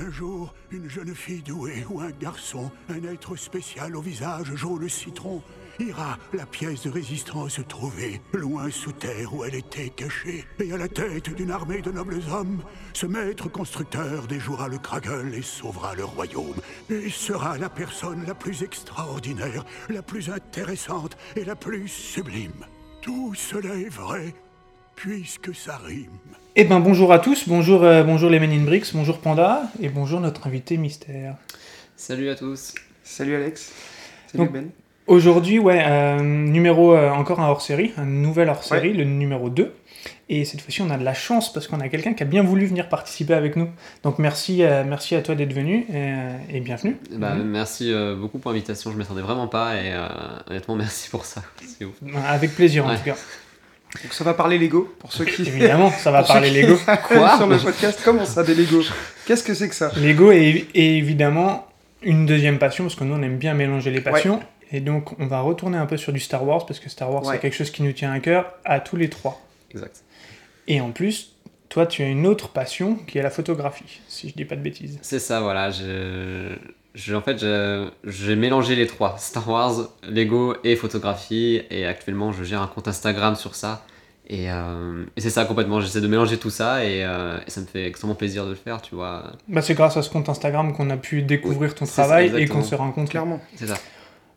Un jour, une jeune fille douée ou un garçon, un être spécial au visage jaune citron, ira la pièce de résistance trouver, loin sous terre où elle était cachée, et à la tête d'une armée de nobles hommes, ce maître constructeur déjouera le Kragel et sauvera le royaume, et sera la personne la plus extraordinaire, la plus intéressante et la plus sublime. Tout cela est vrai, puisque ça rime. Eh ben bonjour à tous, bonjour, euh, bonjour les Men in Bricks, bonjour Panda, et bonjour notre invité mystère. Salut à tous. Salut Alex. Salut Donc- Ben. Aujourd'hui, ouais, euh, numéro, euh, encore un hors-série, un nouvel hors-série, le numéro 2. Et cette fois-ci, on a de la chance parce qu'on a quelqu'un qui a bien voulu venir participer avec nous. Donc merci, euh, merci à toi d'être venu et, euh, et bienvenue. Bah, Merci euh, beaucoup pour l'invitation, je ne m'attendais vraiment pas et euh, honnêtement merci pour ça. Ouf. Avec plaisir en Ouais. tout cas. Donc ça va parler Lego pour ceux qui. Évidemment, ça va parler Lego. Quoi Sur le podcast, comment ça des Lego Qu'est-ce que c'est que ça Lego est, est évidemment une deuxième passion parce que nous on aime bien mélanger les passions. Et donc on va retourner un peu sur du Star Wars parce que Star Wars Ouais. c'est quelque chose qui nous tient à cœur à tous les trois. Exact. Et en plus, toi tu as une autre passion qui est la photographie, si je dis pas de bêtises. C'est ça, voilà. Je, je- en fait, je- j'ai mélangé les trois Star Wars, Lego et photographie. Et actuellement, je gère un compte Instagram sur ça. Et, euh, et c'est ça complètement. J'essaie de mélanger tout ça et, euh, et ça me fait extrêmement plaisir de le faire, tu vois. Bah, c'est grâce à ce compte Instagram qu'on a pu découvrir ton ça, travail et qu'on se rencontre. Clairement. C'est ça.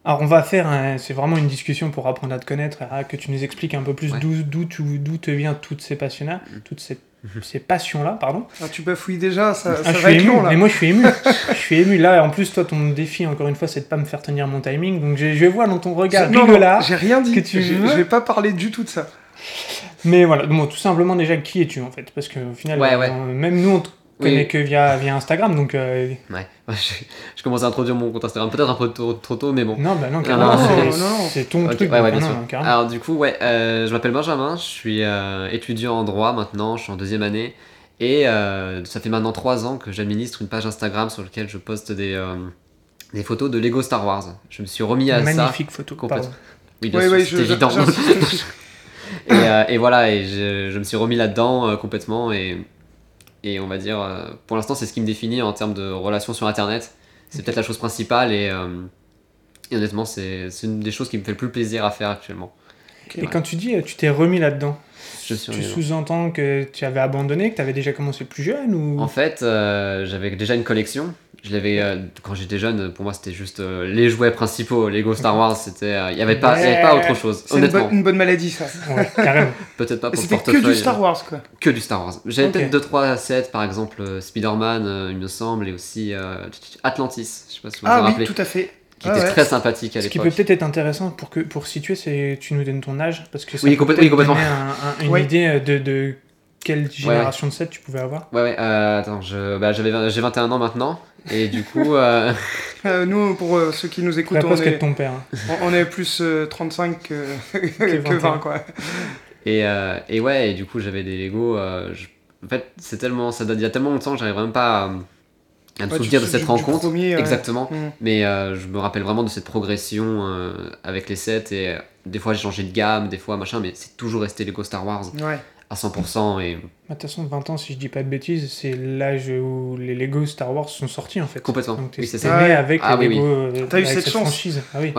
Alors on va faire, un- c'est vraiment une discussion pour apprendre à te connaître, à que tu nous expliques un peu plus Ouais. d'où d'où tu- d'où te viennent toutes ces passions-là, Mhm. toutes ces, ces passions-là, pardon. Ah, tu bafouilles déjà, ça, Ah, ça je va suis être ému, long là. mais moi je suis ému. je suis ému. Là, en plus, toi, ton défi, encore une fois, c'est de pas me faire tenir mon timing. Donc je, je vois dans ton regard non, j'ai rien dit. que tu J'ai- veux. Je vais pas parler du tout de ça. Mais voilà, bon, tout simplement déjà, qui es-tu en fait? Parce qu'au final, Ouais, ouais. même nous, on te Oui. connaît que via, via Instagram. Donc euh, Ouais. je, je commence à introduire mon compte Instagram, peut-être un peu trop, trop tôt, mais bon. non, bah non, carrément, non, c'est- non, non. c'est ton Ok, truc. ouais, bien non, sûr. Alors du coup, ouais, euh, je m'appelle Benjamin, je suis euh, étudiant en droit maintenant, je suis en deuxième année, et euh, ça fait maintenant trois ans que j'administre une page Instagram sur laquelle je poste des, euh, des photos de Lego Star Wars. Je me suis remis à ça. Magnifique photo. complètement. Oui, bien Ouais, sûr, ouais, c'est je- évident. et, euh, et voilà, et je, je me suis remis là-dedans euh, complètement, et, et on va dire, euh, pour l'instant, c'est ce qui me définit en termes de relations sur Internet. C'est peut-être la chose principale, et, euh, et honnêtement, c'est c'est une des choses qui me fait le plus plaisir à faire actuellement. Et quand tu dis, euh, tu t'es remis là-dedans, Je tu sous-entends que tu avais abandonné, que tu avais déjà commencé plus jeune ou? En fait, euh, j'avais déjà une collection. Je l'avais euh, quand j'étais jeune. Pour moi, c'était juste euh, les jouets principaux. Lego Star Wars, c'était. Il n'y avait pas, il y avait pas autre chose. C'est une, Honnêtement, bonne- une bonne maladie ça. Ouais, carrément. peut-être pas pour le C'était que du Star Wars quoi. Que du Star Wars. J'avais Ok. peut-être 2-3 sets, par exemple Spider-Man, il me semble, et aussi Atlantis. Je sais pas si vous vous Ah oui, tout à fait. Qui Ah était ouais. très sympathique à Ce qui l'époque. peut peut-être être intéressant pour, que, pour situer, c'est tu nous donnes ton âge, parce que ça Oui, peut complè- peut-être oui, complètement. donner un- un- une Ouais. idée de, de quelle génération de set tu pouvais avoir. Ouais, ouais, euh, attends, je, bah, j'avais, j'ai 21 ans maintenant, et du coup, euh, Euh, nous, pour euh, ceux qui nous écoutent, on est, ton père. hein. on- on est plus euh, 35 que, que 20 quoi. Et, euh, et ouais, et du coup, j'avais des Lego. euh, je- En fait, c'est tellement, ça date d'il y a tellement longtemps que j'arrive même pas à, tu souvenir de cette rencontre. premier, ouais. Exactement. Mm. Mais euh, je me rappelle vraiment de cette progression euh, avec les sets. Et euh, des fois, j'ai changé de gamme, des fois, machin, mais c'est toujours resté Lego Star Wars Ouais. à 100%. Et Bah, De toute façon, 20 ans, si je dis pas de bêtises, c'est l'âge où les Lego Star Wars sont sortis en fait. Complètement. Donc t'es Oui, c'est t'es ça. né Ouais. avec Ah les oui, Lego, euh, T'as eu cette cette chance. franchise. Ah oui.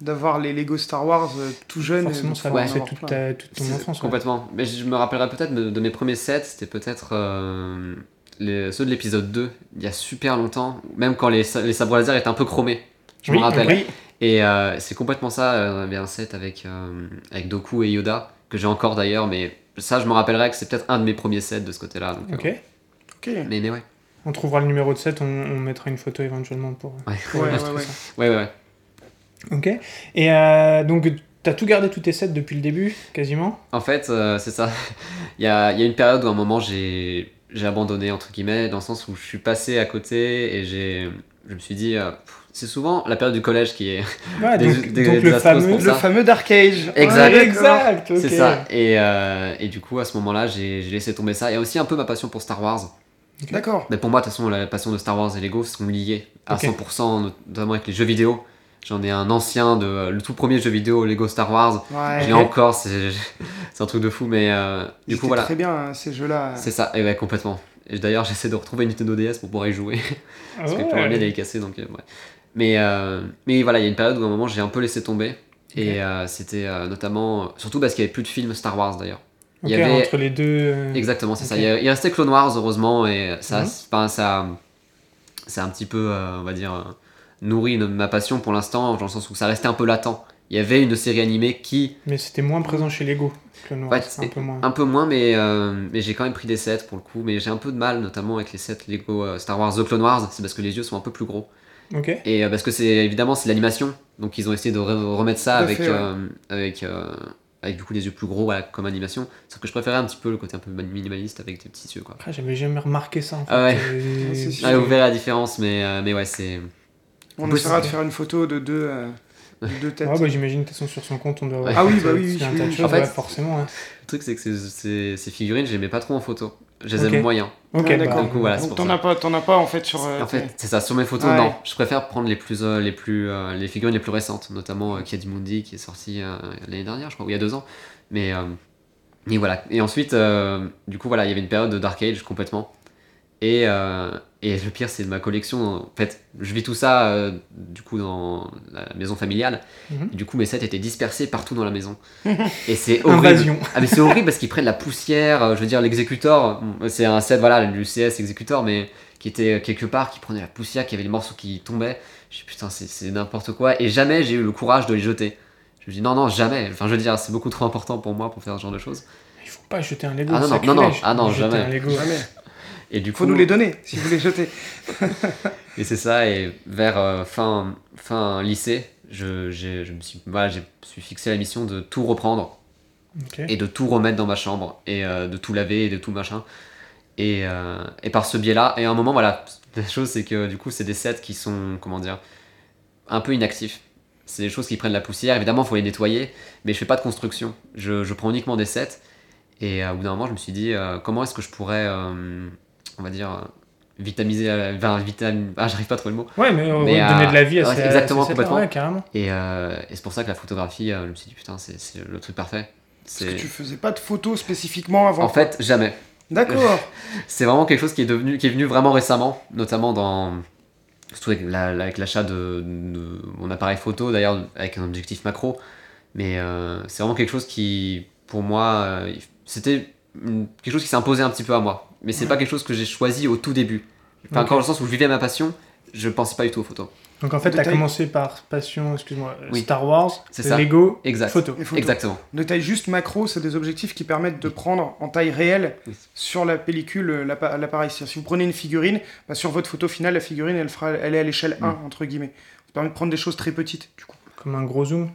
D'avoir les Lego Star Wars tout jeune. Forcément, et ça avoir toute, toute ton enfance. ouais. Complètement. Mais je me rappellerai peut-être de, de mes premiers sets, c'était peut-être euh, les- ceux de l'épisode 2, il y a super longtemps, même quand les, les sabres laser étaient un peu chromés. Je Oui, me rappelle. oui. Et euh, c'est complètement ça. euh, avait un set avec, euh, avec Doku et Yoda, que j'ai encore d'ailleurs, mais ça, je me rappellerai que c'est peut-être un de mes premiers sets de ce côté-là. donc, Ok. euh, Ok. mais, mais ouais. On trouvera le numéro de 7, on, on mettra une photo éventuellement pour. Ouais, pour Ouais, ouais, ouais. ouais, ouais. ouais. Ok. Et euh, donc, t'as tout gardé tous tes sets depuis le début, quasiment? En fait, euh, c'est ça. il, y a, il y a une période où à un moment j'ai j'ai abandonné, entre guillemets, dans le sens où je suis passé à côté et j'ai je me suis dit. euh, c'est souvent la période du collège qui est. Ouais, Des- donc, des- donc des le fameux. Le fameux Dark Age. Exact. Ouais, exact. C'est ça. Et, euh, et du coup, à ce moment-là, j'ai j'ai laissé tomber ça. A aussi un peu ma passion pour Star Wars. D'accord. Mais pour moi, de toute façon, la passion de Star Wars et Lego sont liées à Ok. 100%, notamment avec les jeux vidéo. J'en ai un ancien de euh, le tout premier jeu vidéo Lego Star Wars. Ouais. Je l'ai encore, c'est un truc de fou, mais euh, du coup voilà. très bien hein, ces jeux-là. C'est ça, et ouais, complètement. Et d'ailleurs, j'essaie de retrouver une Nintendo DS pour pouvoir y jouer. Parce que Ouais. j'aimerais bien aller casser, donc euh, ouais. Mais, euh, mais voilà, il y a une période où à un moment j'ai un peu laissé tomber. Et euh, c'était notamment. Surtout parce qu'il n'y avait plus de films Star Wars d'ailleurs. Il y avait- entre les deux. Exactement, c'est ça. Il, restait Clone Wars, heureusement, et ça, c'est- enfin, ça, ça un petit peu, on va dire, nourri une- ma passion pour l'instant, dans le sens où ça restait un peu latent. Il y avait une série animée qui, Mais c'était moins présent chez Lego. Clone Wars, Ouais, c'est un peu moins. un peu moins, mais, euh, mais j'ai quand même pris des sets pour le coup. Mais j'ai un peu de mal, notamment avec les sets Lego euh, Star Wars The Clone Wars, c'est parce que les yeux sont un peu plus gros. Ok. Et euh, parce que c'est évidemment c'est l'animation, donc ils ont essayé de re- remettre ça avec, fait, ouais. euh, avec, euh, avec du coup des yeux plus gros voilà, comme animation. Sauf que je préférais un petit peu le côté un peu minimaliste avec des petits yeux quoi. Ah, J'avais jamais remarqué ça en fait. Ah ouais. Ah, c'est sûr. Ah, vous verrez la différence, mais, euh, mais ouais, c'est. On essaiera de faire une photo de deux, euh, de deux têtes. Ouais, bah, j'imagine de toute façon sur son compte on doit Ouais. avoir Ah oui, bah oui, oui, un oui, tas de oui. choses, En fait- ouais, forcément. ouais. Le truc, c'est que ces, ces, ces figurines, je les mets pas trop en photo. Je les Ok. aime moyen. Ok, Ouais, bah, d'accord. Du coup, voilà, c'est Donc pour t'en as pas, t'en as pas en fait sur. euh, En fait, c'est ça. Sur mes photos, Ouais. non. Je préfère prendre les plus, euh, les plus, euh, les figurines les plus récentes, notamment euh, Mundi qui est sorti euh, l'année dernière, je crois, ou il y a deux ans. Mais euh, et voilà. Et ensuite, euh, du coup, voilà, il y avait une période de Dark Age complètement. Et, euh, et le pire, c'est de ma collection. En fait, je vis tout ça euh, du coup dans la maison familiale. Et du coup, mes sets étaient dispersés partout dans la maison. et c'est horrible. Invasion. Ah mais c'est horrible parce qu'ils prennent la poussière, euh, je veux dire l'exécutor, bon, c'est un set voilà du CS exécutor mais qui était quelque part, qui prenait la poussière, qui avait les morceaux qui tombaient. Je dis putain c'est- c'est n'importe quoi et jamais j'ai eu le courage de les jeter. Je me dis non non jamais, enfin je veux dire c'est beaucoup trop important pour moi pour faire ce genre de choses. Il faut pas jeter un Lego. Ah non, non, non, non, ah non, Jeter jamais. un Lego. Jamais. Et du Faut coup nous les donner si vous les jetez. et c'est ça et vers euh, fin fin lycée, je, je me suis voilà, me suis fixé la mission de tout reprendre et de tout remettre dans ma chambre et euh, de tout laver et de tout machin. Et, euh, et par ce biais-là, et à un moment, voilà, la chose c'est que du coup, c'est des sets qui sont, comment dire, un peu inactifs. C'est des choses qui prennent la poussière, évidemment, il faut les nettoyer, mais je fais pas de construction. Je, je prends uniquement des sets. Et au bout d'un moment, je me suis dit, comment est-ce que je pourrais, on va dire, euh, vitamiser, la- enfin, vitam... ah, j'arrive pas à trouver le mot. Ouais, mais, on Mais, va donner euh, de la vie à ouais, ces exactement, à ces complètement. ouais, carrément. Et, euh, et c'est pour ça que la photographie, euh, je me suis dit, putain, c'est le truc parfait. Parce que tu faisais pas de photos spécifiquement avant. En fait, jamais. D'accord. C'est vraiment quelque chose qui est devenu, qui est venu vraiment récemment, notamment dans surtout avec la- avec l'achat de, de mon appareil photo, d'ailleurs avec un objectif macro. Mais euh, c'est vraiment quelque chose qui, pour moi, euh, c'était quelque chose qui s'est imposé un petit peu à moi. Mais c'est Ouais. pas quelque chose que j'ai choisi au tout début. Enfin, quand dans le sens où je vivais ma passion, je pensais pas du tout aux photos. Donc en fait, t'as taille- commencé par passion, excuse-moi, euh, Oui. Star Wars, C'est ça. Lego, Exact. photo. Et photos. Exactement. De taille juste macro, c'est des objectifs qui permettent de prendre en taille réelle Oui. sur la pellicule euh, l'appa- l'appareil. Si vous prenez une figurine, bah, sur votre photo finale, la figurine, elle, fera, elle est à l'échelle Mm. 1, entre guillemets. Ça permet de prendre des choses très petites, du coup. Comme un gros zoom.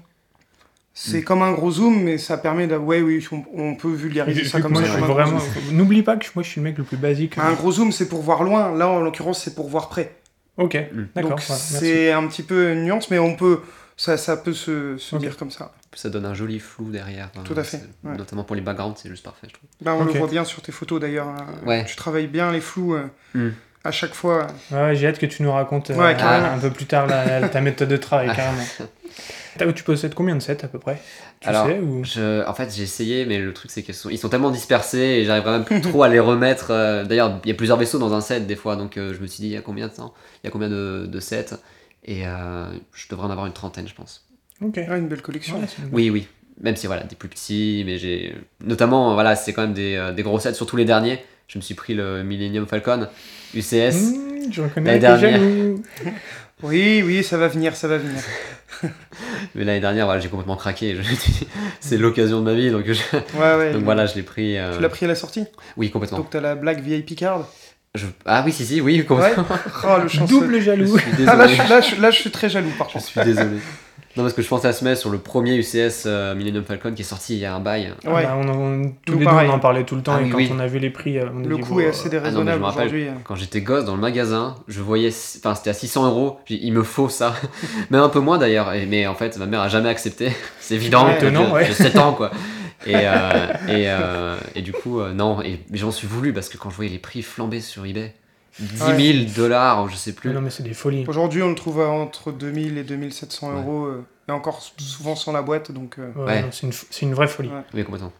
C'est comme un gros zoom, mais ça permet de... Ouais, oui, on, on peut vulgariser Vu ça comme moi, ça. vraiment. N'oublie pas que moi, je suis le mec le plus basique. Un gros zoom, c'est pour voir loin. Là, en l'occurrence, c'est pour voir près. Ok, Mm. d'accord. Merci. c'est un petit peu une nuance, mais on peut... Ça, ça peut se, dire comme ça. Ça donne un joli flou derrière. Enfin, Tout à fait, ouais. Notamment pour les backgrounds, c'est juste parfait, je trouve. Ben, on Ok. le voit bien sur tes photos, d'ailleurs. hein. Ouais. Tu travailles bien les flous euh, Mm. à chaque fois. Ouais, j'ai hâte que tu nous racontes euh, Ouais, un peu plus tard la- la- ta méthode de travail, carrément. T'as- Tu possèdes combien de sets à peu près? Tu Alors, sais ou... Je, en fait, j'ai essayé, mais le truc, c'est qu'ils sont, ils sont tellement dispersés et j'arrive même plus trop à les remettre. euh, D'ailleurs, il y a plusieurs vaisseaux dans un set des fois, donc euh, je me suis dit, il y a combien de temps? Il y a combien de, de sets? Et euh, je devrais en avoir une trentaine, je pense. Ok. Ah, une belle collection. Ouais, une Oui, oui. Même si, voilà, des plus petits, mais j'ai. Notamment, voilà, c'est quand même des, des gros sets, surtout les derniers. Je me suis pris le Millennium Falcon, UCS. Mmh, je reconnais t'es dernière. Oui, oui, ça va venir, ça va venir. Mais l'année dernière, voilà, j'ai complètement craqué. Je c'est l'occasion de ma vie, donc, je- Ouais, ouais. donc voilà, je l'ai pris. euh, Tu l'as pris à la sortie? Oui, complètement. Donc t'as la Black VIP card? Je- Ah oui, si, si, oui, Ouais. complètement. Oh, le. Double Je jaloux. suis. Ah, là je, suis- là, je, là, je suis très jaloux, par Je contre. suis désolé. Non, parce que je pensais à ce mettre sur le premier UCS euh, Millennium Falcon qui est sorti il y a un bail. Ah Ouais. bah, on tous deux, pareil. on en parlait tout le temps Ah et oui, quand oui. on a vu les prix, euh, on a Le dit, coût est euh, assez Ah non, mais je déraisonnable me rappelle, aujourd'hui. quand j'étais gosse dans le magasin, je voyais. Enfin, c'était à 600 euros. Il me faut ça. Même un peu moins d'ailleurs. Et- Mais en fait, ma mère a jamais accepté. C'est évident Ouais, que non, j'ai ouais. j'ai 7 ans, quoi. Et, euh, et, euh, et du coup, euh, non. Et mais j'en suis voulu parce que quand je voyais les prix flamber sur eBay, 10 000 dollars, je sais plus. Non, mais c'est des folies. Aujourd'hui, on le trouve à entre 2000 et 2700 Ouais. euros. euh, et encore souvent sans la boîte, donc... euh, Ouais, Ouais. non, C'est une, vraie folie. Ouais. Oui, complètement.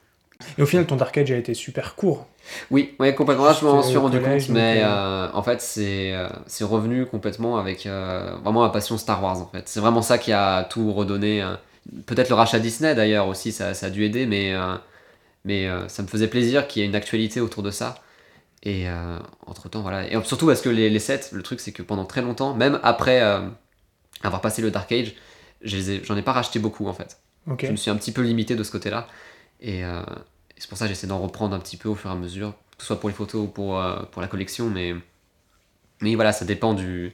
Et au final, ton Dark Age a été super court. Oui, ouais, complètement. Là, je m'en suis rendu collège, compte, mais euh, en fait, c'est c'est revenu complètement avec euh, vraiment ma passion Star Wars. En fait, c'est vraiment ça qui a tout redonné. Peut-être le rachat Disney d'ailleurs aussi, ça, ça a dû aider, mais euh, mais euh, ça me faisait plaisir qu'il y ait une actualité autour de ça. Et entre temps, voilà. Et surtout parce que les, les sets, le truc, c'est que pendant très longtemps, même après euh, avoir passé le Dark Age, ai- j'en ai pas racheté beaucoup en fait. Je me suis un petit peu limité de ce côté-là. Et, euh, et c'est pour ça que j'essaie d'en reprendre un petit peu au fur et à mesure, que ce soit pour les photos ou pour, euh, pour la collection. Mais, mais voilà, ça dépend du,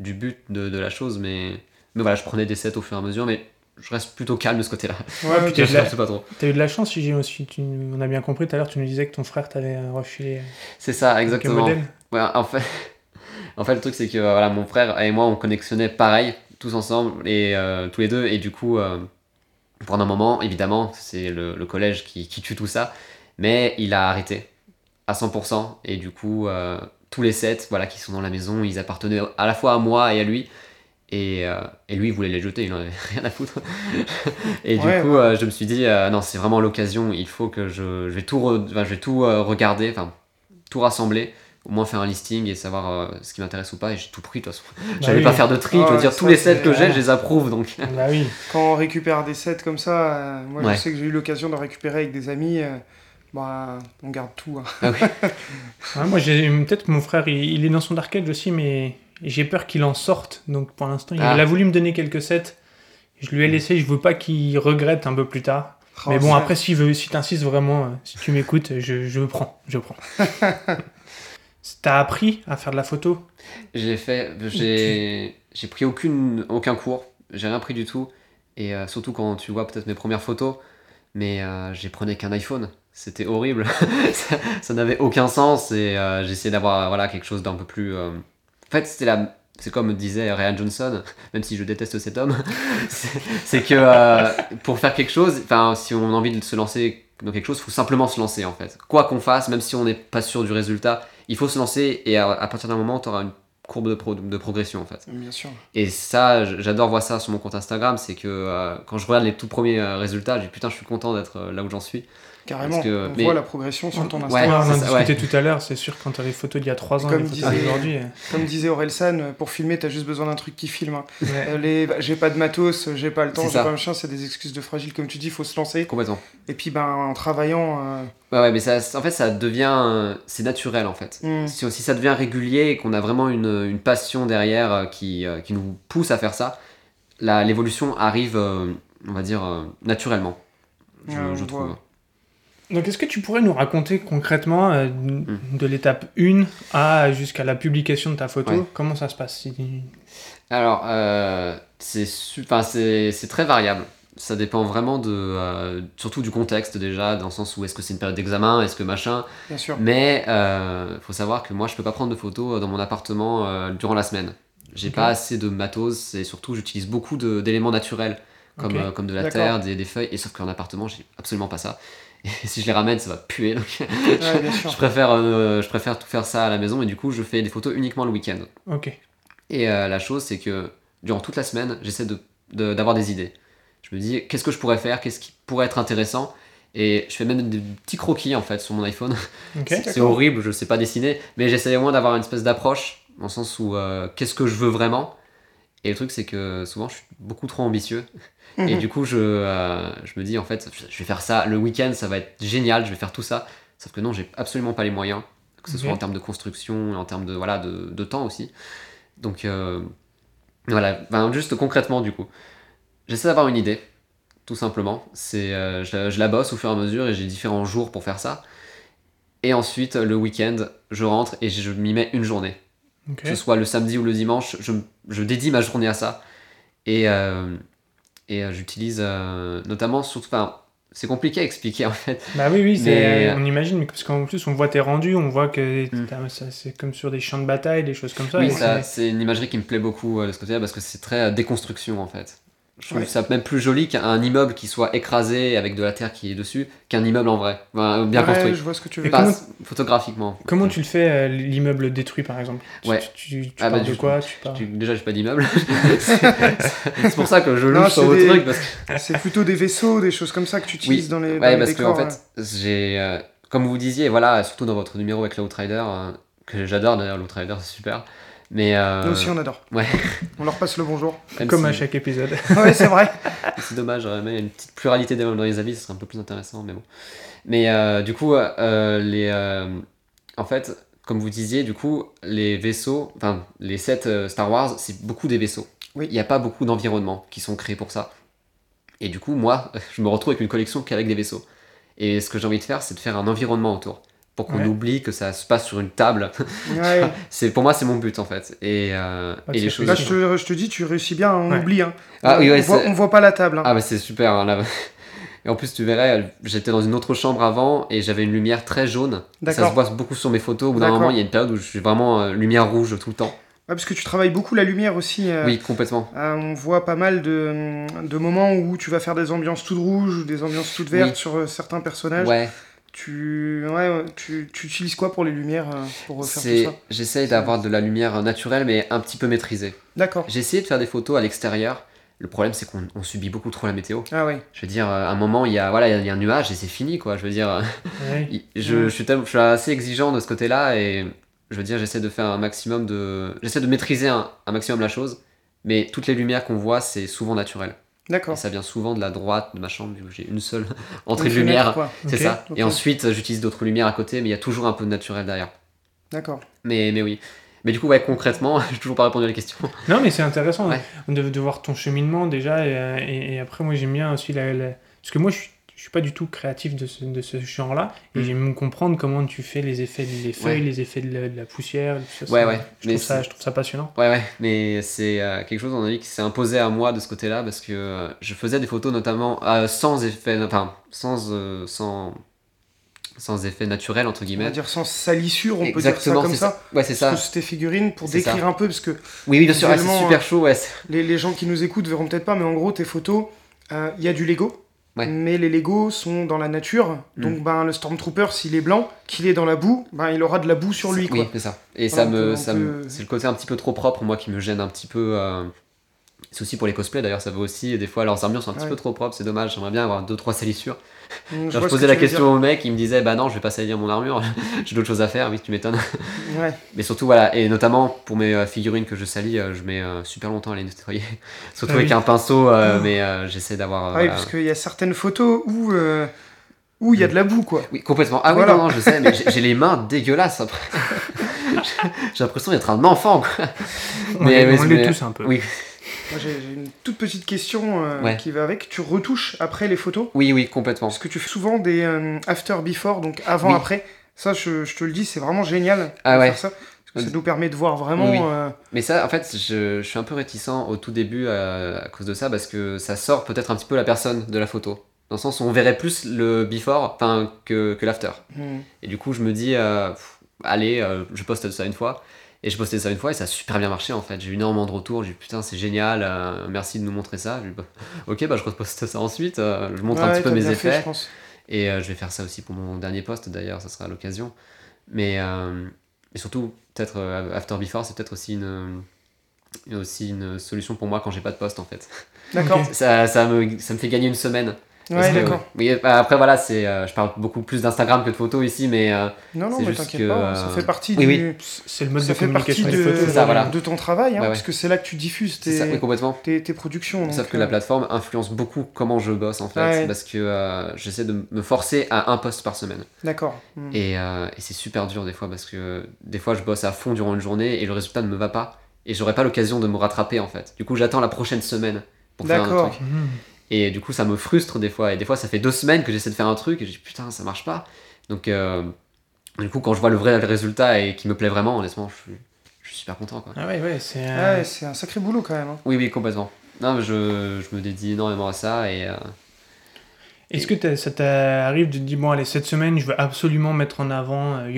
du but de, de la chose. Mais, mais voilà, je prenais des sets au fur et à mesure. Mais je reste plutôt calme de ce côté-là. Ouais, là- sais pas trop. T'as eu de la chance, j'ai aussi. Tu, on a bien compris tout à l'heure, tu nous disais que ton frère t'avait euh, refilé C'est ça, exactement. Ouais, en fait, en fait, le truc, c'est que euh, voilà, mon frère et moi, on connectionnait pareil, tous ensemble, et euh, tous les deux. Et du coup, euh, pendant un moment, évidemment, c'est le, le collège qui, qui tue tout ça. Mais il a arrêté à 100%. Et du coup, euh, tous les sets voilà, qui sont dans la maison, ils appartenaient à la fois à moi et à lui. Et, euh, et lui, il voulait les jeter, il en avait rien à foutre. et du Ouais, coup, euh, je me suis dit, euh, non, c'est vraiment l'occasion, il faut que je, je vais tout, re- enfin, je vais tout euh, regarder, enfin, tout rassembler, au moins faire un listing et savoir euh, ce qui m'intéresse ou pas. Et j'ai tout pris, de toute façon. J'allais oui. pas faire de tri, je Ah veux ouais, dire, ça, tous les sets que j'ai, je les approuve, donc. Bah oui. Quand on récupère des sets comme ça, euh, moi Ouais. je sais que j'ai eu l'occasion de récupérer avec des amis. euh, bah, on garde tout. hein. Ah oui. Ouais, moi, j'ai peut-être que mon frère, il, il est dans son Dark Age aussi, mais j'ai peur qu'il en sorte. Donc pour l'instant, il Ah. a voulu me donner quelques sets. Je lui ai laissé, je veux pas qu'il regrette un peu plus tard. Oh, mais bon, après, s'il veut, si t'insistes vraiment, euh, si tu m'écoutes, je, je prends, je prends. T'as appris à faire de la photo? J'ai fait, j'ai, j'ai pris aucune, aucun cours, j'ai rien pris du tout, et euh, surtout quand tu vois peut-être mes premières photos, mais euh, j'ai prenais qu'un iPhone, c'était horrible, ça, ça n'avait aucun sens, et euh, j'ai essayé d'avoir voilà quelque chose d'un peu plus, euh, en fait c'était la, c'est comme disait Ryan Johnson, même si je déteste cet homme, c'est, que euh, pour faire quelque chose, enfin si on a envie de se lancer dans quelque chose, il faut simplement se lancer en fait, quoi qu'on fasse, même si on n'est pas sûr du résultat, il faut se lancer et à, à partir d'un moment, tu auras une courbe de, pro- de progression en fait. Bien sûr. Et ça, j'adore voir ça sur mon compte Instagram, c'est que euh, quand je regarde les tout premiers euh, résultats, je dis putain, je suis content d'être euh, là où j'en suis. Carrément. Parce que- on mais- voit la progression sur ton Ouais, Instagram. on en discutait tout à l'heure, c'est sûr, quand t'as les photos d'il y a 3 ans et Comme les photos disait- d'aujourd'hui. euh, Comme disait Orelsan, euh, pour filmer, t'as juste besoin d'un truc qui filme. hein. ouais. Euh, les... J'ai pas de matos, j'ai pas le temps, j'ai pas machin, c'est des excuses de fragile, comme tu dis, faut se lancer. Complètement. Et puis, ben, en travaillant. euh, Ouais, ouais, mais ça, en fait, ça devient. c'est naturel en fait. hmm, Si, si ça devient régulier et qu'on a vraiment une, une passion derrière qui, qui nous pousse à faire ça, la- l'évolution arrive, euh, on va dire, euh, naturellement. Je, Ouais, je voit. trouve. Donc, est-ce que tu pourrais nous raconter concrètement euh, Hmm. de l'étape 1 à jusqu'à la publication de ta photo Ouais. Comment ça se passe Alors, euh, c'est c'est très variable. Ça dépend vraiment de, euh, surtout du contexte déjà, dans le sens où est-ce que c'est une période d'examen, est-ce que machin. bien sûr. Mais il faut savoir que moi, je peux pas prendre de photos dans mon appartement euh, durant la semaine. J'ai pas assez de matos et surtout, j'utilise beaucoup d'éléments naturels, comme, euh, comme de la terre, des, des feuilles. Et sauf qu'en appartement, j'ai absolument pas ça. Et si je les ramène, ça va puer. Donc, Ouais, bien sûr. je préfère, euh, je préfère tout faire ça à la maison et du coup, je fais des photos uniquement le week-end. Ok. Et euh, la chose, c'est que durant toute la semaine, j'essaie de- de- d'avoir des idées. Je me dis, qu'est-ce que je pourrais faire Qu'est-ce qui pourrait être intéressant? Et je fais même des petits croquis en fait sur mon iPhone. Ok. C'est horrible, je sais pas dessiner, mais j'essaie au moins d'avoir une espèce d'approche, dans le sens où euh, qu'est-ce que je veux vraiment? Et le truc, c'est que souvent, je suis beaucoup trop ambitieux. Et Mhm. du coup, je, euh, je me dis, en fait, je vais faire ça le week-end, ça va être génial, je vais faire tout ça. Sauf que non, j'ai absolument pas les moyens, que ce soit en termes de construction, en termes de, voilà, de, de temps aussi. Donc, euh, voilà, Ben, juste concrètement, du coup, j'essaie d'avoir une idée, tout simplement. C'est, euh, je, je la bosse au fur et à mesure et j'ai différents jours pour faire ça. Et ensuite, le week-end, je rentre et je m'y mets une journée que ce soit le samedi ou le dimanche, je, je dédie ma journée à ça. Et, euh, et euh, j'utilise euh, notamment, surtout, enfin, c'est compliqué à expliquer en fait. Bah oui, oui, c'est, Mais- euh, on imagine, mais parce qu'en plus on voit tes rendus, on voit que Mm. c'est comme sur des champs de bataille, des choses comme ça. oui, ça, c'est- une imagerie qui me plaît beaucoup de ce côté-là parce que c'est très déconstruction en fait. Je trouve Ouais. ça même plus joli qu'un immeuble qui soit écrasé avec de la terre qui est dessus, qu'un immeuble en vrai, Enfin, bien Ouais, construit. je vois ce que tu veux. Pas comment- photographiquement. Comment tu le fais, euh, l'immeuble détruit par exemple? Tu- Ouais. Tu, tu, tu Ah, bah, parles de du- quoi? tu parles... Tu- Déjà, j'ai pas d'immeuble. c'est pour ça que je louche sur c'est vos des- trucs. Parce que... C'est plutôt des vaisseaux, des choses comme ça que tu utilises dans les, dans Ouais, les parce décors. qu'en fait, j'ai. euh, comme vous disiez, voilà, surtout dans votre numéro avec l'Outrider, euh, que j'adore d'ailleurs, l'Outrider, c'est super. Mais. euh, Nous aussi, on adore. Ouais. On leur passe le bonjour. même Comme si- à chaque épisode. ouais, c'est vrai. C'est dommage, aimé une petite pluralité des dans les avis, ce serait un peu plus intéressant, mais bon. Mais euh, du coup, euh, les, euh, en fait, comme vous disiez, du coup, les vaisseaux, enfin, les sets Star Wars, c'est beaucoup des vaisseaux. Oui. Il n'y a pas beaucoup d'environnements qui sont créés pour ça. Et du coup, moi, je me retrouve avec une collection qu'avec des vaisseaux. Et ce que j'ai envie de faire, c'est de faire un environnement autour. Pour qu'on Ouais. oublie que ça se passe sur une table. Ouais. c'est Pour moi, c'est mon but, en fait. Et, euh, Ah, et les choses... Là, je te, je te dis, tu réussis bien, on Ouais. oublie. Hein. Ah oui, on, voit, on voit pas la table. hein. Ah bah c'est super. hein, là. Et en plus tu verrais, j'étais dans une autre chambre avant et j'avais une lumière très jaune. Ça se voit beaucoup sur mes photos. Au bout d'un moment, il y a une période où je suis vraiment euh, lumière rouge tout le temps. Ouais, parce que tu travailles beaucoup la lumière aussi. euh, Oui, complètement. euh, on voit pas mal de, de moments où tu vas faire des ambiances toutes rouges ou des ambiances toutes vertes Oui. sur euh, certains personnages. Ouais, Tu, ouais, tu, tu utilises quoi pour les lumières euh, pour faire tout c'est ça? j'essaye d'avoir de la lumière naturelle mais un petit peu maîtrisée. D'accord. J'ai essayé de faire des photos à l'extérieur. Le problème c'est qu'on on subit beaucoup trop la météo. Ah ouais. Je veux dire, euh, à un moment il y a voilà, il y a- un nuage et c'est fini quoi. Je veux dire, euh, je, je suis je suis assez exigeant de ce côté-là et je veux dire, j'essaie de faire un maximum de, j'essaie de maîtriser un, un maximum la chose. Mais toutes les lumières qu'on voit, c'est souvent naturel. Et D'accord. ça vient souvent de la droite de ma chambre, vu que j'ai une seule entrée Une de lumière. C'est ça. Et ensuite, j'utilise d'autres lumières à côté, mais il y a toujours un peu de naturel derrière. D'accord. Mais, mais oui. Mais du coup, ouais, concrètement, j'ai toujours pas répondu à la question. Non, mais c'est intéressant Ouais. de, de voir ton cheminement déjà. Et, et- et après, moi, j'aime bien aussi la, la- Parce que moi, je suis, je suis pas du tout créatif de ce, de ce genre-là. Et Mm. j'aime comprendre comment tu fais les effets des feuilles, Ouais. les effets de la, de la poussière. tout ça, Ouais, ouais. Je Mais trouve, ça, je trouve ça passionnant. Ouais, ouais. Mais c'est euh, quelque chose, on a dit, qui s'est imposé à moi de ce côté-là, parce que euh, je faisais des photos notamment euh, sans effet, enfin, sans, euh, sans, sans effet naturel, entre On va guillemets. dire sans salissure, on peut dire Exactement, ça comme c'est ça. Ouais, c'est ça. C'était figurines pour décrire ça. un peu, parce que Oui, oui, bien sûr, c'est super chaud, ouais. les, les gens qui nous écoutent verront peut-être pas, mais en gros, tes photos, euh, il y a du Lego. Ouais. Mais les Lego sont dans la nature, Mm. donc ben, le Stormtrooper, s'il est blanc, qu'il est dans la boue, ben, il aura de la boue sur lui. Quoi. Oui, c'est ça. Et Voilà, ça me, ça peut- c'est le côté un petit peu trop propre, moi, qui me gêne un petit peu. euh, C'est aussi pour les cosplays, d'ailleurs, ça va aussi. Des fois, leurs armures sont un petit Ouais. peu trop propres, c'est dommage. J'aimerais bien avoir deux trois salissures. Mm, Quand vois je posais que la question au mec, il me disait Bah non, je vais pas salir mon armure, j'ai d'autres choses à faire. Oui, tu m'étonnes. Ouais. Mais surtout, voilà, et notamment pour mes euh, figurines que je salis, euh, je mets euh, super longtemps à les nettoyer. Surtout Ah avec oui. un pinceau, euh, Oh. mais euh, j'essaie d'avoir. Ah oui, parce qu'il y a certaines photos où euh, où il y a de la boue, quoi. Oui, complètement. Ah Voilà. oui, non, non, je sais, mais j'ai les mains dégueulasses après. j'ai l'impression d'être un enfant, quoi. On Mais- l'est mais- on mais- tous un peu. Oui, j'ai une toute petite question euh, Ouais. qui va avec. Tu retouches après les photos? Oui, oui, complètement. Parce que tu fais souvent des euh, after-before, donc avant, Oui. après. Ça, je, je te le dis, c'est vraiment génial Ah de ouais. faire ça. Parce que ça nous permet de voir vraiment. Oui, oui. euh, Mais ça, en fait, je, je suis un peu réticent au tout début à cause de ça, parce que ça sort peut-être un petit peu la personne de la photo. Dans le sens où on verrait plus le before que, que l'after. hmm. Et du coup, je me dis, allez, je poste ça une fois. Et je postais ça une fois et ça a super bien marché en fait. J'ai eu énormément de retours. J'ai dit putain, c'est génial, euh, merci de nous montrer ça. Dit, bah, ok, bah je reposte ça ensuite. euh, je montre un petit peu mes fait, effets. je pense. Et euh, je vais faire ça aussi pour mon dernier post d'ailleurs, ça sera à l'occasion. Mais et surtout, peut-être After Before, c'est peut-être aussi une, aussi une solution pour moi quand j'ai pas de poste en fait. D'accord. Ça, ça, me, ça me fait gagner une semaine. Ouais, que, d'accord. oui, bah, après voilà, c'est, euh, je parle beaucoup plus d'Instagram que de photos ici, mais euh, Non, non, mais t'inquiète pas, ça euh, fait partie oui, du. oui. C'est le mode Ça de fait partie de, photos. Ça, voilà. de ton travail, hein, Ouais, ouais. parce que c'est là que tu diffuses ça, tes, oui, complètement. tes, tes productions. Sauf que euh, la plateforme influence beaucoup comment je bosse en fait, Ouais. parce que euh, j'essaie de me forcer à un post par semaine. D'accord. Hmm. Et, euh, et c'est super dur des fois parce que des fois je bosse à fond durant une journée et le résultat ne me va pas et j'aurai pas l'occasion de me rattraper en fait. Du coup j'attends la prochaine semaine pour faire un D'accord. truc. Mhm. Et du coup ça me frustre des fois et des fois ça fait deux semaines que j'essaie de faire un truc et je dis putain ça marche pas. Donc euh, du coup quand je vois le vrai résultat et qui me plaît vraiment honnêtement je suis, je suis super content quoi. Ah ouais, ouais, c'est. Euh, ouais, c'est un sacré boulot quand même. hein. Oui oui complètement. Non mais je, je me dédie énormément à ça et euh, Est-ce que ça t'arrive de te dire, bon, allez, cette semaine, je veux absolument mettre en avant euh,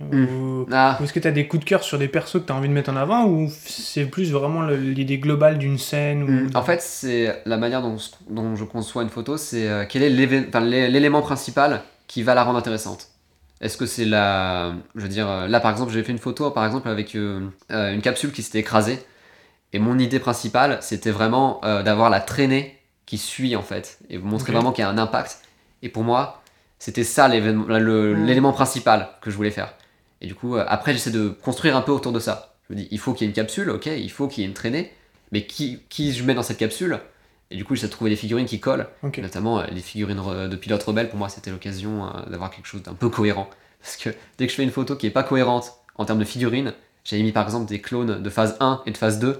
Ou, Ah, ou est-ce que tu as des coups de cœur sur des persos que tu as envie de mettre en avant ou c'est plus vraiment l'idée globale d'une scène ou... Mm, En fait, c'est la manière dont, dont je conçois une photo, c'est euh, quel est l'élément principal qui va la rendre intéressante. Est-ce que c'est la, je veux dire, euh, là par exemple, j'ai fait une photo par exemple avec euh, une capsule qui s'était écrasée, et mon idée principale, c'était vraiment euh, d'avoir la traînée qui suit en fait, et vous montrer vraiment qu'il y a un impact. Et pour moi, c'était ça l'événement- le- Mm. l'élément principal que je voulais faire. Et du coup, euh, après, j'essaie de construire un peu autour de ça. Je me dis, il faut qu'il y ait une capsule, ok, il faut qu'il y ait une traînée, mais qui, qui je mets dans cette capsule Et du coup, j'essaie de trouver des figurines qui collent, Ok. notamment euh, les figurines de pilotes rebelles. Pour moi, c'était l'occasion euh, d'avoir quelque chose d'un peu cohérent. Parce que dès que je fais une photo qui est pas cohérente en termes de figurines, j'avais mis par exemple des clones de phase 1 et de phase 2.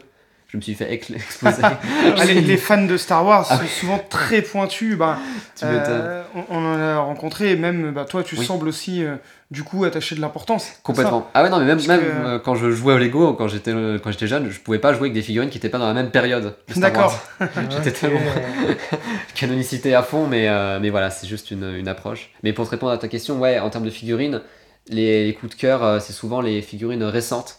Je me suis fait exploser. Les, les fans de Star Wars Ah sont souvent très pointus. Bah, Tu euh, on, on en a rencontré, et même bah, toi, tu Oui. sembles aussi euh, du coup attacher de l'importance. Complètement. Ah ouais, non, mais même, Parce même que- euh, quand je jouais au Lego, quand j'étais euh, quand j'étais jeune, je pouvais pas jouer avec des figurines qui étaient pas dans la même période. D'accord. J'étais tellement- Canonicité à fond, mais, euh, mais voilà, c'est juste une, une approche. Mais pour te répondre à ta question, ouais, en termes de figurines, les, les coups de cœur, euh, c'est souvent les figurines récentes.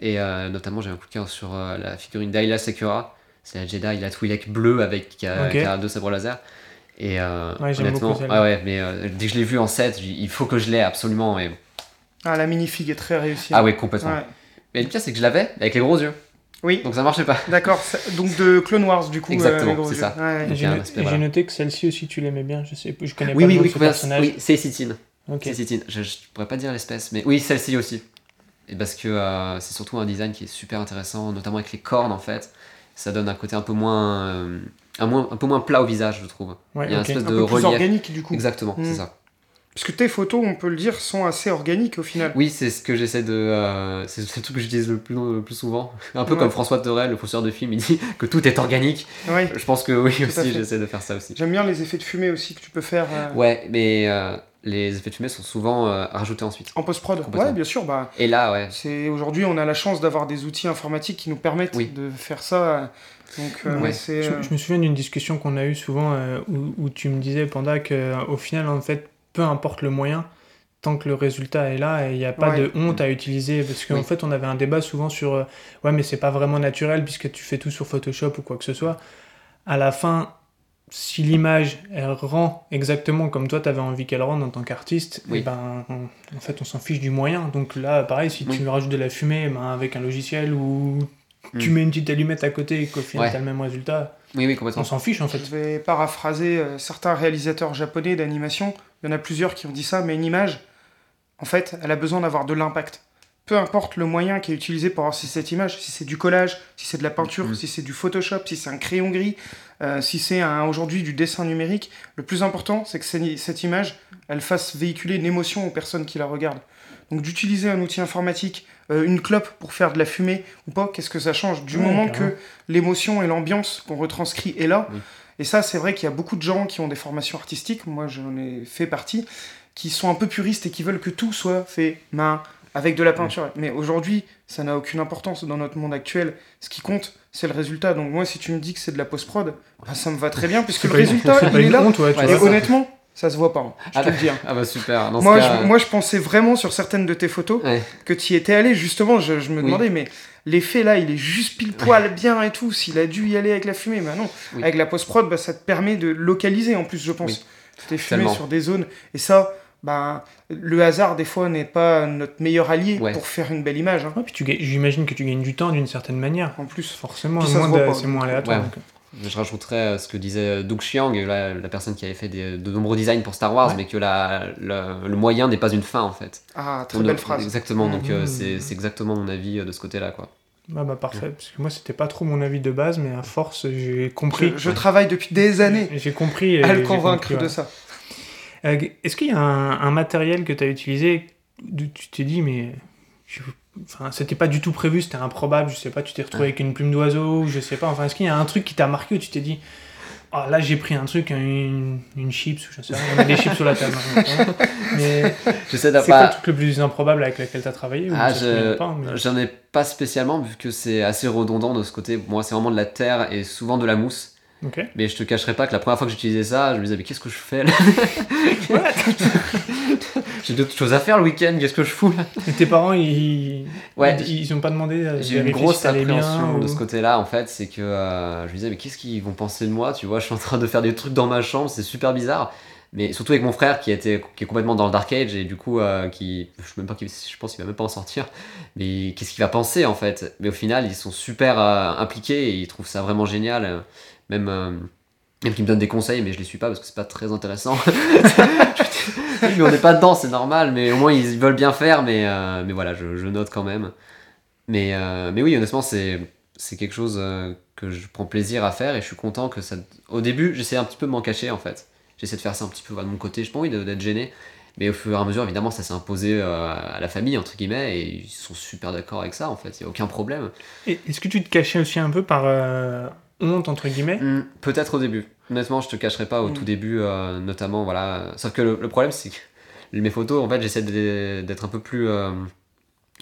Et euh, notamment, j'ai un coup de cœur sur euh, la figurine d'Ayla Secura. C'est la Jedi, la Twi'lek bleue avec qui a, Ok. qui a deux sabres laser. Et euh, Ouais, honnêtement, ah ouais, mais euh, dès que je l'ai vu en set, j'ai dit, il faut que je l'ai absolument. Et... Ah, la minifig est très réussie. Ah ouais, complètement. Ouais. Mais le pire, c'est que je l'avais avec les gros yeux. Oui, Donc ça marchait pas. d'accord. Donc de Clone Wars, du coup. Exactement, c'est ça. Ouais. J'ai voilà. noté que celle-ci aussi tu l'aimais bien, je sais, je connais Oui, pas oui, le oui, personnage. oui c'est Cécitine. Ok. C'est Cécitine. Je, je pourrais pas dire l'espèce, mais oui, celle-ci aussi. Et parce que euh, c'est surtout un design qui est super intéressant, notamment avec les cornes en fait. Ça donne un côté un peu moins, euh, un, moins, un peu moins plat au visage, je trouve. Ouais, Il y a ok. un espèce Un de peu plus relief. organique, du coup. Exactement, Mm. c'est ça. Parce que tes photos, on peut le dire, sont assez organiques au final. Oui, c'est ce que j'essaie de. euh, c'est le truc que j'utilise le plus, le plus souvent. Un peu Ouais. comme François Torel, le fausseur de film, il dit que tout est organique. Ouais. Je pense que oui aussi, j'essaie de faire ça aussi. J'aime bien les effets de fumée aussi que tu peux faire euh, Ouais, mais euh, les effets de fumée sont souvent euh, rajoutés ensuite. en post-prod. Ouais, bien sûr. Bah, Et là, ouais. c'est aujourd'hui, on a la chance d'avoir des outils informatiques qui nous permettent Oui. de faire ça. Donc, euh, Ouais. c'est. Je, euh, je me souviens d'une discussion qu'on a eue souvent euh, où, où tu me disais, Panda, qu'au final, en fait, peu importe le moyen, tant que le résultat est là, et il n'y a pas Ouais. de honte à utiliser. Parce qu'en Oui. fait, on avait un débat souvent sur euh, ouais, mais c'est pas vraiment naturel puisque tu fais tout sur Photoshop ou quoi que ce soit. À la fin, si l'image elle rend exactement comme toi tu avais envie qu'elle rende en tant qu'artiste, Oui. eh ben, on- en fait, on s'en fiche du moyen. Donc là, pareil, si Oui. tu rajoutes de la fumée ben, avec un logiciel ou tu Mm. mets une petite allumette à côté et qu'au final Ouais. tu as le même résultat, Oui, oui, on s'en fiche en fait. Je vais paraphraser euh, certains réalisateurs japonais d'animation. Il y en a plusieurs qui ont dit ça, mais une image, en fait, elle a besoin d'avoir de l'impact. Peu importe le moyen qui est utilisé pour avoir cette image, si c'est du collage, si c'est de la peinture, Mhm. si c'est du Photoshop, si c'est un crayon gris, euh, si c'est aujourd'hui du dessin numérique, le plus important, c'est que cette- image, elle fasse véhiculer une émotion aux personnes qui la regardent. Donc d'utiliser un outil informatique, euh, une clope pour faire de la fumée ou pas, qu'est-ce que ça change? Du moment que l'émotion et l'ambiance qu'on retranscrit est là, et ça, c'est vrai qu'il y a beaucoup de gens qui ont des formations artistiques, moi j'en ai fait partie, qui sont un peu puristes et qui veulent que tout soit fait main, avec de la peinture. Mais aujourd'hui, ça n'a aucune importance dans notre monde actuel. Ce qui compte, c'est le résultat. Donc moi, si tu me dis que c'est de la post-prod, bah, ça me va très bien, puisque le résultat, il est là. honte, ouais, tu. Et honnêtement, ça se voit pas, hein, je Ah, te le dis. hein. Ah bah super. Dans ce Moi, cas, je, moi, je pensais vraiment sur certaines de tes photos Ouais. que tu y étais allé, justement. Je, je me Oui. demandais, mais l'effet là, il est juste pile poil bien et tout. S'il a dû y aller avec la fumée, mais non. Oui. Avec la post-prod, bah, ça te permet de localiser en plus, je pense. Oui. T'es fumé Tellement. sur des zones. Et ça, bah, le hasard, des fois, n'est pas notre meilleur allié Ouais. pour faire une belle image. hein. Ouais, puis j'imagine que tu gagnes du temps d'une certaine manière. En plus. Forcément, pas, c'est moins aléatoire. ouais. donc, euh. Je rajouterais euh, ce que disait Doug Chiang, la, la personne qui avait fait des- de nombreux designs pour Star Wars, Ouais. mais que la, la- le moyen n'est pas une fin en fait. Ah, très On- belle phrase. Exactement, donc euh, c'est c'est exactement mon avis euh, de ce côté-là. quoi. Ah bah parfait, parce que moi c'était pas trop mon avis de base, mais à force j'ai compris. Je, je travaille depuis des années J'ai compris. et à le convaincre compris, de ouais. ça. Euh, Est-ce qu'il y a un, un matériel que tu as utilisé où tu t'es dit, mais je- enfin, c'était pas du tout prévu, c'était improbable, je sais pas, tu t'es retrouvé avec une plume d'oiseau, je sais pas, enfin, est-ce qu'il y a un truc qui t'a marqué où tu t'es dit, ah là j'ai pris un truc, une, une chips, ou je sais on a des chips sur la table. hein, mais c'est quoi le truc le plus improbable avec lequel t'as travaillé Ah, je- pas, mais- J'en ai pas spécialement, vu que c'est assez redondant de ce côté. Moi, c'est vraiment de la terre et souvent de la mousse. Mais je te cacherai pas que la première fois que j'utilisais ça, je me disais, mais qu'est-ce que je fais là J'ai d'autres choses à faire le week-end, qu'est-ce que je fous là Et tes parents, ils, Ouais, ils, ils ont pas demandé J'ai une grosse si appréhension de ce côté-là en fait, c'est que euh, je me disais mais qu'est-ce qu'ils vont penser de moi, tu vois, je suis en train de faire des trucs dans ma chambre, c'est super bizarre. Mais surtout avec mon frère qui, était, qui est complètement dans le Dark Age et du coup, euh, qui, je, sais même pas, je pense qu'il va même pas en sortir. Mais qu'est-ce qu'il va penser en fait? Mais au final, ils sont super euh, impliqués et ils trouvent ça vraiment génial. Même, euh, même qu'ils me donnent des conseils, mais je les suis pas parce que c'est pas très intéressant. on n'est pas dedans, c'est normal, mais au moins ils veulent bien faire, mais, euh, mais voilà, je, je note quand même. Mais, euh, mais oui, honnêtement, c'est, c'est quelque chose euh, que je prends plaisir à faire et je suis content que ça. Au début, j'essaie un petit peu de m'en cacher en fait. J'essaie de faire ça un petit peu de mon côté, je pas envie d'être gêné. Mais au fur et à mesure, évidemment, ça s'est imposé euh, à la famille, entre guillemets, et ils sont super d'accord avec ça en fait, il n'y a aucun problème. Et Est-ce que tu te cachais aussi un peu par euh, honte, entre guillemets Hmm, Peut-être au début. Honnêtement, je te cacherai pas au Mm. tout début, euh, notamment, voilà. Sauf que le, le problème, c'est que mes photos, en fait, j'essaie d'être un peu plus. euh,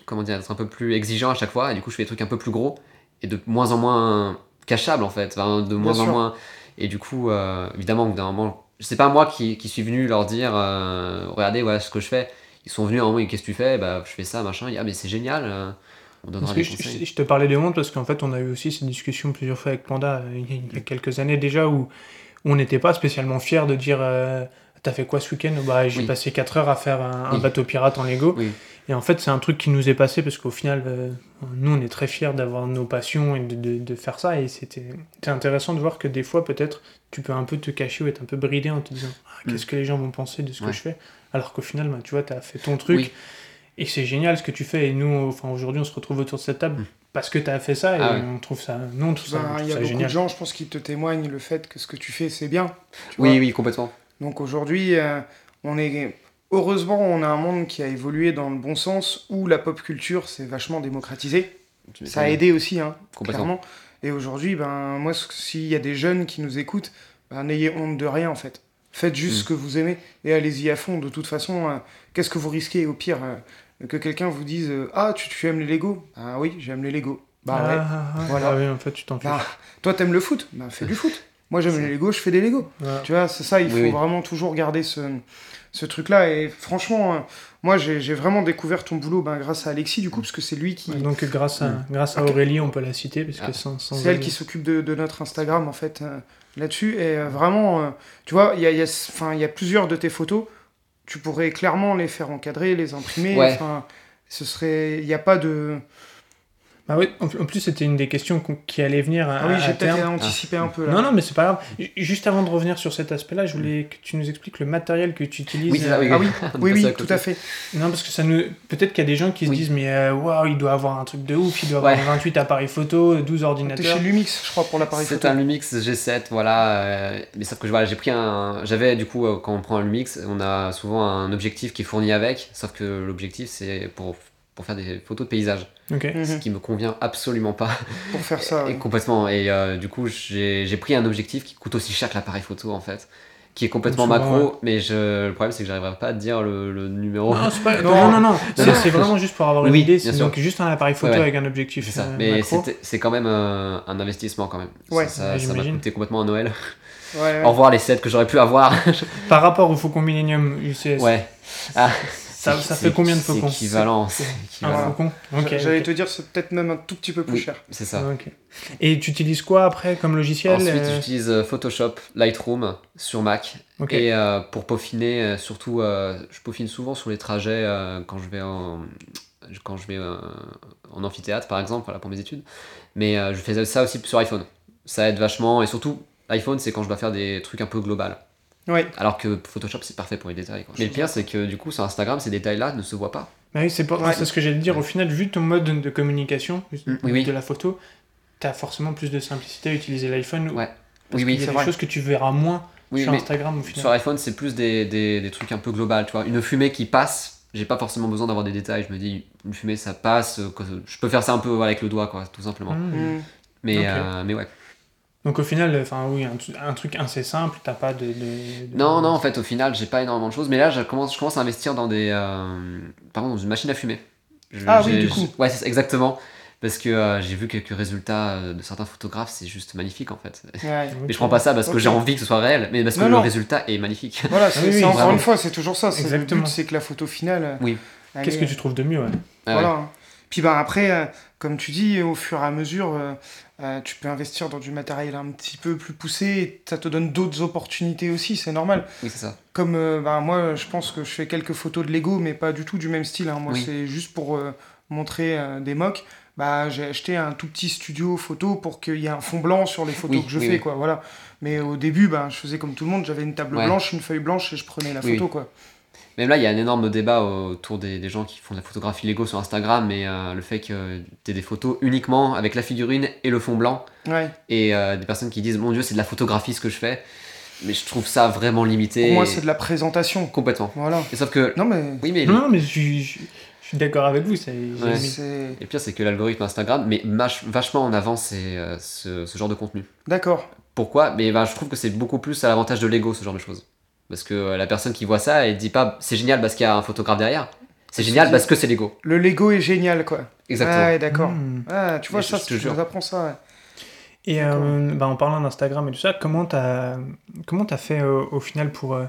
comment dire, d'être un peu plus exigeant à chaque fois, et du coup, je fais des trucs un peu plus gros, et de moins en moins cachables, en fait. Enfin, de moins en moins. Et du coup, euh, évidemment, au bout d'un moment, c'est pas moi qui, qui suis venu leur dire, regardez, voilà ce que je fais. Ils sont venus à un moment, qu'est-ce que tu fais? Bah, je fais ça, machin. Ah, mais c'est génial, on donnera Parce que des je, conseils. je- je te parlais de honte parce qu'en fait, on a eu aussi cette discussion plusieurs fois avec Panda euh, il y a, il y a quelques années déjà où, où on n'était pas spécialement fiers de dire euh, T'as fait quoi ce week-end? Bah, j'ai Oui. passé 4 heures à faire un, bateau pirate en Lego. Oui. Et en fait, c'est un truc qui nous est passé parce qu'au final, euh, nous, on est très fiers d'avoir nos passions et de, de- de faire ça. Et c'était intéressant de voir que des fois, peut-être, tu peux un peu te cacher ou être un peu bridé en te disant Ah, Qu'est-ce Mm. que les gens vont penser de ce Ouais. que je fais? Alors qu'au final, bah, tu vois, tu as fait ton truc. Et c'est génial ce que tu fais. Et nous, enfin, aujourd'hui, on se retrouve autour de cette table Mm. parce que tu as fait ça. Et Ah ouais. on trouve ça. Nous, on trouve ça, Ben, Il y a beaucoup génial. de gens, je pense, qui te témoignent le fait que ce que tu fais, c'est bien. Oui, oui, complètement. Donc aujourd'hui, euh, on est heureusement, on a un monde qui a évolué dans le bon sens où la pop culture s'est vachement démocratisée. Ça a aidé aussi, hein, Complètement. clairement. Et aujourd'hui, ben moi, s'il y a des jeunes qui nous écoutent, ben, n'ayez honte de rien en fait. Faites juste Mm. ce que vous aimez et allez-y à fond. De toute façon, euh, qu'est-ce que vous risquez au pire euh, que quelqu'un vous dise euh, ah tu, tu aimes les Lego? Ah oui, j'aime les Lego. Bah Ah, ouais. ah, ah, Voilà. ah oui, en fait, tu t'en. Bah, toi t'aimes le foot? Bah fais du foot. Moi j'aime les Lego, je fais des Lego. Tu vois, c'est ça, il Oui, faut oui. vraiment toujours garder ce, ce truc-là. Et franchement, euh, moi, j'ai vraiment découvert ton boulot ben, grâce à Alexis, du coup, parce que c'est lui qui. Ouais, Donc, grâce à, Mm. grâce à. Aurélie, on peut la citer. Parce que Ah. sans, sans C'est elle elle- qui s'occupe de, de notre Instagram, en fait, euh, là-dessus. Et euh, vraiment, euh, tu vois, il y a, y, a, y a plusieurs de tes photos. Tu pourrais clairement les faire encadrer, les imprimer. Ouais. Ce serait. Il n'y a pas de. Ah oui, en plus, c'était une des questions qui allait venir à, Ah oui, à j'ai peut-être anticipé un peu là. Non, non, mais c'est pas grave. Ju- Juste avant de revenir sur cet aspect-là, je voulais que tu nous expliques le matériel que tu utilises. Oui, c'est ça, oui. euh, Ah oui, oui, à tout à fait. Non, parce que ça nous. Peut-être qu'il y a des gens qui se Oui. disent, mais euh, waouh, il doit avoir un truc de ouf, il doit avoir Ouais. 28 appareils photo, 12 T'es ordinateurs. chez Lumix, je crois, pour l'appareil C'est photo. un Lumix G7, voilà. euh, mais sauf que voilà, j'ai pris un. J'avais du coup, quand on prend un Lumix, on a souvent un objectif qui est fourni avec. Sauf que l'objectif, c'est pour, pour faire des photos de paysage. Ok. Mhm. Ce qui me convient absolument pas. Pour faire ça. Et ouais. complètement. Et euh, du coup, j'ai pris un objectif qui coûte aussi cher que l'appareil photo en fait. Qui est complètement Souvent, macro, mais je, le problème c'est que j'arriverai pas à te dire le, le numéro. Non, c'est pas... Non. non, non, non, Non, c'est non. c'est vraiment juste pour avoir une Oui, idée. bien C'est sûr. donc juste un appareil photo Ouais, avec un objectif. Ça. euh, mais c'est quand même euh, un investissement quand même. Ouais, ça, m'a j'imagine. coûté complètement à Noël. Ouais, ouais. Au revoir les sets que j'aurais pu avoir. Par rapport au Faucon Millennium UCS, ouais. Ah, ça, fait combien de faucons équivalent. c'est Un équivalent. Voilà. faucon Ok. J'allais te dire, c'est peut-être même un tout petit peu plus Oui, cher. c'est ça. Et tu utilises quoi après comme logiciel Ensuite, euh, j'utilise euh, Photoshop, Lightroom sur Mac. Et euh, pour peaufiner, surtout, euh, je peaufine souvent sur les trajets euh, quand je vais en, quand je vais euh, en amphithéâtre, par exemple, voilà, pour mes études. Mais euh, je fais ça aussi sur iPhone. Ça aide vachement. Et surtout, iPhone, c'est quand je dois faire des trucs un peu global. Ouais. Alors que Photoshop, c'est parfait pour les détails. quoi. Mais le pire, c'est que du coup, sur Instagram, ces détails-là ne se voient pas. Bah oui, c'est pas- Ouais. c'est ce que j'allais te dire. Au final, vu ton mode de communication, Mm, oui, oui. de la photo, t'as forcément plus de simplicité à utiliser l'iPhone. Ouais. Parce Oui, oui, c'est des vrai. choses que tu verras moins Oui, sur Instagram au final. Sur iPhone, c'est plus des, des, des trucs un peu global, tu vois. Une fumée qui passe, j'ai pas forcément besoin d'avoir des détails. Je me dis, une fumée, ça passe. euh, Je peux faire ça un peu avec le doigt, quoi, tout simplement. Mm. Mm. Mais, euh, mais ouais. Donc au final, enfin oui, un, tru- un truc assez simple, t'as pas de, de- de- Non, non, en fait, au final, j'ai pas énormément de choses. Mais là, je commence, je commence à investir dans des. euh, par exemple, dans une machine à fumer. Je- Ah oui, du coup. Ouais, c'est ça, exactement. Parce que euh, j'ai vu quelques résultats euh, de certains photographes, c'est juste magnifique en fait. Ouais. Mais je prends pas ça parce que j'ai envie que ce soit réel, mais parce que Non, le non. résultat est magnifique. Voilà, c'est oui, oui, c'est encore une fois, c'est toujours ça. c'est- Le Exactement. but, c'est que la photo finale. Oui. Qu'est-ce est- que tu trouves de mieux ouais? Ah Voilà. Puis ben après, euh, comme tu dis, au fur et à mesure, euh, tu peux investir dans du matériel un petit peu plus poussé, et ça te donne d'autres opportunités aussi, c'est normal. Oui, c'est ça. Comme euh, ben, moi, je pense que je fais quelques photos de Lego, mais pas du tout du même style. hein. Moi, Oui. c'est juste pour euh, montrer euh, des mocks. Bah, j'ai acheté un tout petit studio photo pour qu'il y ait un fond blanc sur les photos Oui, que je oui, fais, quoi. Voilà. Mais au début, ben, je faisais comme tout le monde, j'avais une table Ouais. blanche, une feuille blanche et je prenais la photo, quoi. Même là, il y a un énorme débat autour des, des gens qui font de la photographie Lego sur Instagram, mais euh, le fait que tu aies des photos uniquement avec la figurine et le fond blanc, Ouais. et euh, des personnes qui disent Mon Dieu, c'est de la photographie ce que je fais. Mais je trouve ça vraiment limité. Pour moi, c'est de la présentation. Complètement. Voilà. Et sauf que. Non, mais Oui, mais. Non, mais je suis, je- je suis d'accord avec vous. c'est- Ouais. c'est... Et le pire, c'est que l'algorithme Instagram met mach- vachement en avant ces, euh, ce, ce genre de contenu. D'accord. Pourquoi? Mais ben, je trouve que c'est beaucoup plus à l'avantage de Lego, ce genre de choses. Parce que euh, la personne qui voit ça, elle dit pas c'est génial parce qu'il y a un photographe derrière. C'est génial parce que c'est Lego. Le Lego est génial, quoi. Exactement. Ah, ouais, d'accord. Hmm. Ah, tu vois, Mais je- ça, je te nous apprends ça. ouais. Et euh, bah, en parlant d'Instagram et tout ça, comment t'as comment t'as fait euh, au final pour, euh,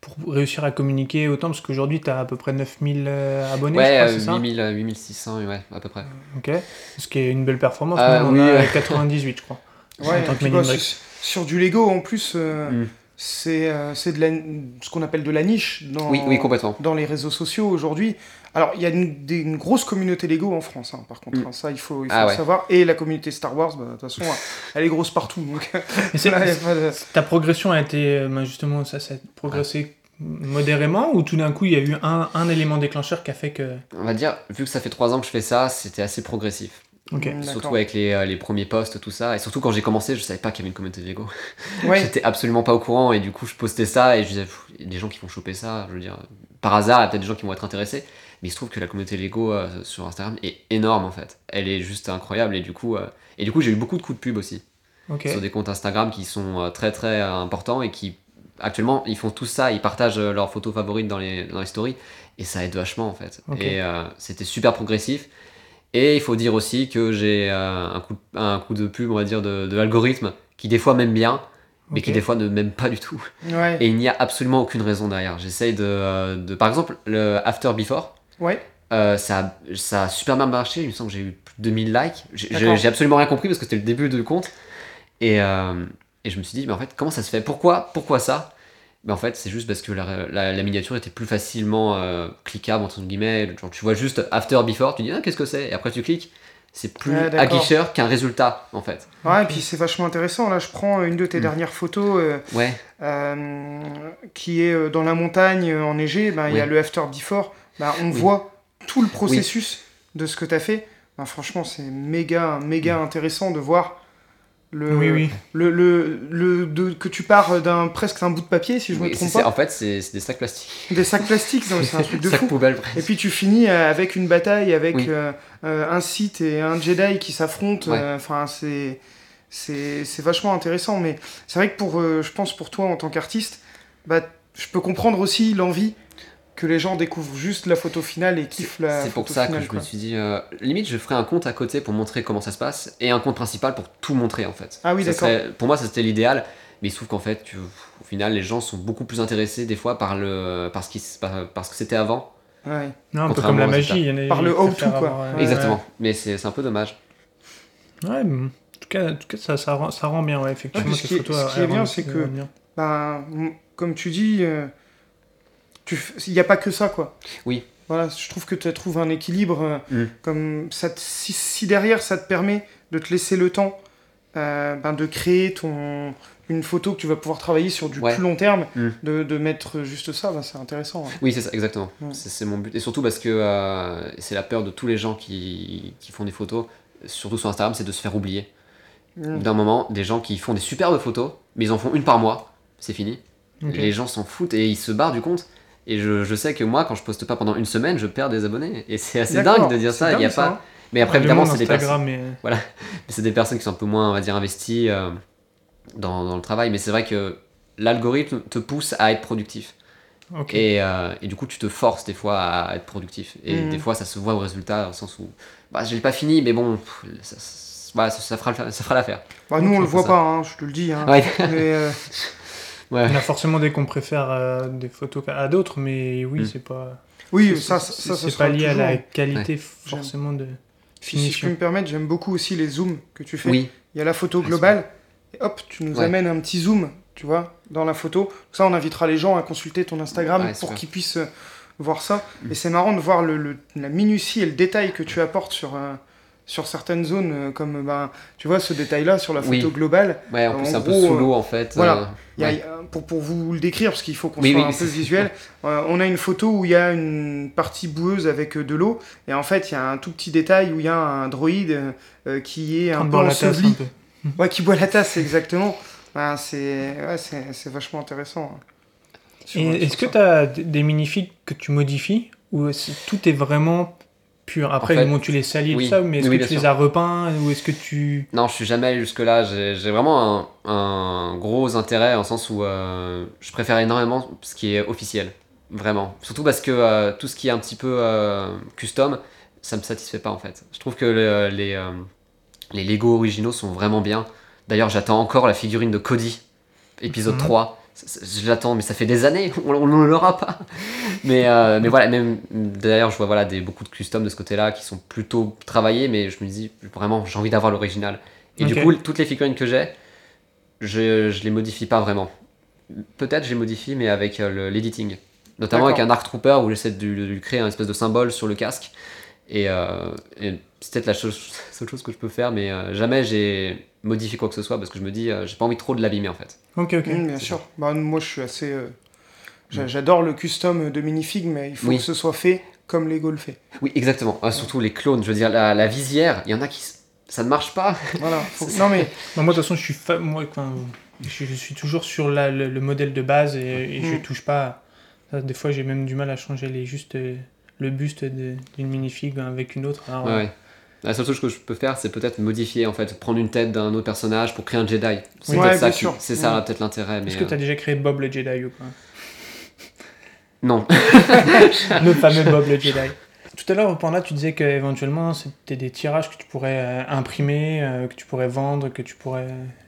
pour réussir à communiquer autant? Parce qu'aujourd'hui, t'as à peu près 9000 euh, abonnés, ouais, je crois, euh, c'est ça? 8000, euh, 8600, ouais, à peu près. Ok. Ce qui est une belle performance. Ah, Nous, on oui, a ouais. 98, je crois. Ouais, en et tant que puis, bah, sur- sur du Lego, en plus, euh, Mm. C'est euh, c'est de la, ce qu'on appelle de la niche dans, Oui, oui, complètement. dans les réseaux sociaux aujourd'hui. Alors, il y a une, des- une grosse communauté Lego en France, hein, par contre. Mm. hein, ça, il faut, il faut Ah le ouais. savoir. Et la communauté Star Wars, bah, de toute façon, elle est grosse partout. Donc, Et c'est- là, y a pas de- ta progression a été euh, bah, justement ça, ça a progressé modérément ou tout d'un coup il y a eu un, un élément déclencheur qui a fait que. On va dire, vu que ça fait 3 ans que je fais ça, c'était assez progressif. Mm, Surtout avec les, euh, les premiers posts, tout ça. Et surtout quand j'ai commencé, je savais pas qu'il y avait une communauté de Lego. Ouais. J'étais absolument pas au courant et du coup je postais ça et je disais, Pff, il y a des gens qui vont choper ça, je veux dire, par hasard, il y a peut-être des gens qui vont être intéressés. Mais il se trouve que la communauté Lego euh, sur Instagram est énorme en fait. Elle est juste incroyable et du coup, euh, et du coup j'ai eu beaucoup de coups de pub aussi sur des comptes Instagram qui sont euh, très très euh, importants et qui actuellement ils font tout ça, ils partagent euh, leurs photos favorites dans les, dans les stories et ça aide vachement en fait. Et euh, c'était super progressif. Et il faut dire aussi que j'ai euh, un, coup, un coup de pub, on va dire, de, de l'algorithme qui des fois m'aime bien, mais qui des fois ne m'aime pas du tout. Ouais. Et il n'y a absolument aucune raison derrière. J'essaye de, euh, de. Par exemple, le After Before, Ouais. euh, ça, a, ça a super bien marché. Il me semble que j'ai eu plus de 2000 likes. J'ai- absolument rien compris parce que c'était le début du compte. Et, euh, et je me suis dit, mais en fait, comment ça se fait? Pourquoi Pourquoi ça? Mais en fait, c'est juste parce que la, la- la miniature était plus facilement euh, cliquable, entre guillemets. Genre, tu vois juste after, before, tu dis, ah, qu'est-ce que c'est? Et après, tu cliques. C'est plus Ouais, aguicheur qu'un résultat, en fait. Ouais, et puis c'est vachement intéressant. Là, je prends une de tes Mm. dernières photos euh, Ouais, euh, qui est dans la montagne enneigée. Ben, Il y a le after before. Ben, on Oui. voit tout le processus de ce que tu as fait. Ben, franchement, c'est méga, méga intéressant de voir le, Oui, oui. le, le, le- de- que tu pars d'un presque un bout de papier, si je me trompe pas. en fait, c'est c'est des sacs plastiques. Des sacs plastiques, c'est un truc de Sacs fou. poubelles, Et puis tu finis euh, avec une bataille avec Oui. euh, euh, un Sith et un Jedi qui s'affrontent. Ouais. euh, Enfin, c'est c'est c'est vachement intéressant. Mais c'est vrai que pour, euh, je pense pour toi en tant qu'artiste, bah, je peux comprendre aussi l'envie que les gens découvrent juste la photo finale et kiffent la C'est pour ça finale, que je quoi. me suis dit, euh, limite, je ferai un compte à côté pour montrer comment ça se passe et un compte principal pour tout montrer en fait. Ah oui, d'accord. Pour moi, ça c'était l'idéal, mais il se trouve qu'en fait, au final, les gens sont beaucoup plus intéressés des fois par le, par ce qui, se- par, par ce que c'était avant. Ouais. Non, un peu comme la magie. résultats. il y en a- Par le how-to, quoi. avoir, euh, Ouais. Exactement. Mais c'est c'est un peu dommage. Ouais, mais en tout cas, en tout cas ça, ça, rend, ça rend bien, ouais, effectivement. Ouais, ce qui est- photos, ce qui est elles bien, c'est que-. Ben, comme tu dis, euh, il n'y a pas que ça, quoi. Oui. Voilà, je trouve que tu trouves un équilibre. euh, Mm. comme ça te- si, si derrière, ça te permet de te laisser le temps euh, ben, de créer ton, une photo que tu vas pouvoir travailler sur du Ouais. plus long terme, Mm. de, de mettre juste ça, ben, c'est intéressant. ouais. Oui, c'est ça, exactement. C'est mon but. Et surtout parce que euh, c'est la peur de tous les gens qui, qui font des photos, surtout sur Instagram, c'est de se faire oublier. Mm. D'un moment, des gens qui font des superbes photos, mais ils en font une par mois, c'est fini. Ok. Les gens s'en foutent et ils se barrent du compte. Et je, je sais que moi, quand je poste pas pendant une semaine, je perds des abonnés. Et c'est assez dingue de dire ça. Il y a pas. hein. Mais après, évidemment, c'est des, personnes- mais... c'est des personnes qui sont un peu moins, on va dire, investies euh, dans, dans le travail. Mais c'est vrai que l'algorithme te pousse à être productif. Et, euh, et du coup, tu te forces des fois à être productif. Et Mhm. des fois, ça se voit au résultat, dans le sens où bah, je l'ai pas fini, mais bon, pff, ça, ça- voilà, ça, ça fera, ça fera l'affaire. Bah, nous, Ok, on le voit pas, hein, je te le dis. hein. Ouais. Mais, euh, Ouais. On a forcément des qu'on préfère euh, des photos à d'autres, mais oui, Mm. c'est pas. oui, ça, c'est- ça, ça, c'est pas lié à la toujours. qualité forcément de Si, si je peux me permettre, j'aime beaucoup aussi les zooms que tu fais. Oui, Il y a la photo globale, et hop, tu nous Ouais. amènes un petit zoom, tu vois, dans la photo. Ça, on invitera les gens à consulter ton Instagram Ouais, pour qu'ils puissent euh, voir ça. Mm. Et c'est marrant de voir le, le- la minutie et le détail que tu apportes sur, euh, sur certaines zones, euh, comme, ben, tu vois, ce détail-là sur la photo Oui. globale. ouais, en En plus, c'est un peu sous euh, l'eau en fait. voilà. euh, y a- ouais. pour, pour vous le décrire, parce qu'il faut qu'on Oui, soit oui, un peu visuel, euh, on a une photo où il y a une partie boueuse avec de l'eau, et en fait, il y a un tout petit détail où il y a un droïde euh, qui est un peu enseveli. Ouais, qui boit la tasse, exactement. Ben, c'est ouais, c'est c'est vachement intéressant. hein. Est-ce que tu as des minifigs que tu modifies ou est-ce que tout est vraiment pur Après, En fait, bon, tu les salis et tout ça, mais est-ce Oui, que tu les as repeints ou est-ce que tu. Non, je suis jamais allé jusque-là. J'ai vraiment un, un gros intérêt en sens où euh, je préfère énormément ce qui est officiel. Vraiment. Surtout parce que euh, tout ce qui est un petit peu euh, custom, ça me satisfait pas en fait. Je trouve que le- les, les Lego originaux sont vraiment bien. D'ailleurs, j'attends encore la figurine de Cody, épisode Mhm. 3. Je l'attends, mais ça fait des années, on ne l'aura pas. Mais, euh, mais voilà, même d'ailleurs, je vois voilà, des, beaucoup de custom de ce côté-là qui sont plutôt travaillés, mais je me dis vraiment, j'ai envie d'avoir l'original. Et du coup, toutes les figurines que j'ai, je, je les modifie pas vraiment. Peut-être je les modifie, mais avec euh, le- l'editing. Notamment avec un Dark Trooper où j'essaie de, de lui créer un espèce de symbole sur le casque. Et, euh, et c'est peut-être la chose, seule chose que je peux faire, mais euh, jamais j'ai modifié quoi que ce soit parce que je me dis, euh, j'ai pas envie trop de l'abîmer en fait. Ok, ok. Mm, bien sûr. Bah, moi, je suis assez. euh, j'a- J'adore le custom de minifig, mais il faut Oui. que ce soit fait comme Lego le fait. Oui, exactement. Ah, surtout les clones, je veux dire, la, la visière, il y en a qui. Ça ne marche pas. Voilà. faut- Non, mais Bah, moi, de toute façon, je suis, fa- moi, je, je suis toujours sur la- le, le modèle de base et, et je Mm. touche pas. à- Des fois, j'ai même du mal à changer les, juste euh, le buste d'une minifig avec une autre. Alors, Ouais, ouais. La seule chose que je peux faire, c'est peut-être modifier, en fait, prendre une tête d'un autre personnage pour créer un Jedi. C'est Ouais, ça, qui- sûr. c'est ça Ouais. peut-être l'intérêt. Est-ce que tu as euh, déjà créé Bob le Jedi ou pas? Non. Le fameux Bob le Jedi. Tout à l'heure, pendant là, tu disais qu'éventuellement, c'était des tirages que tu pourrais euh, imprimer, euh, que tu pourrais vendre, que tu pourrais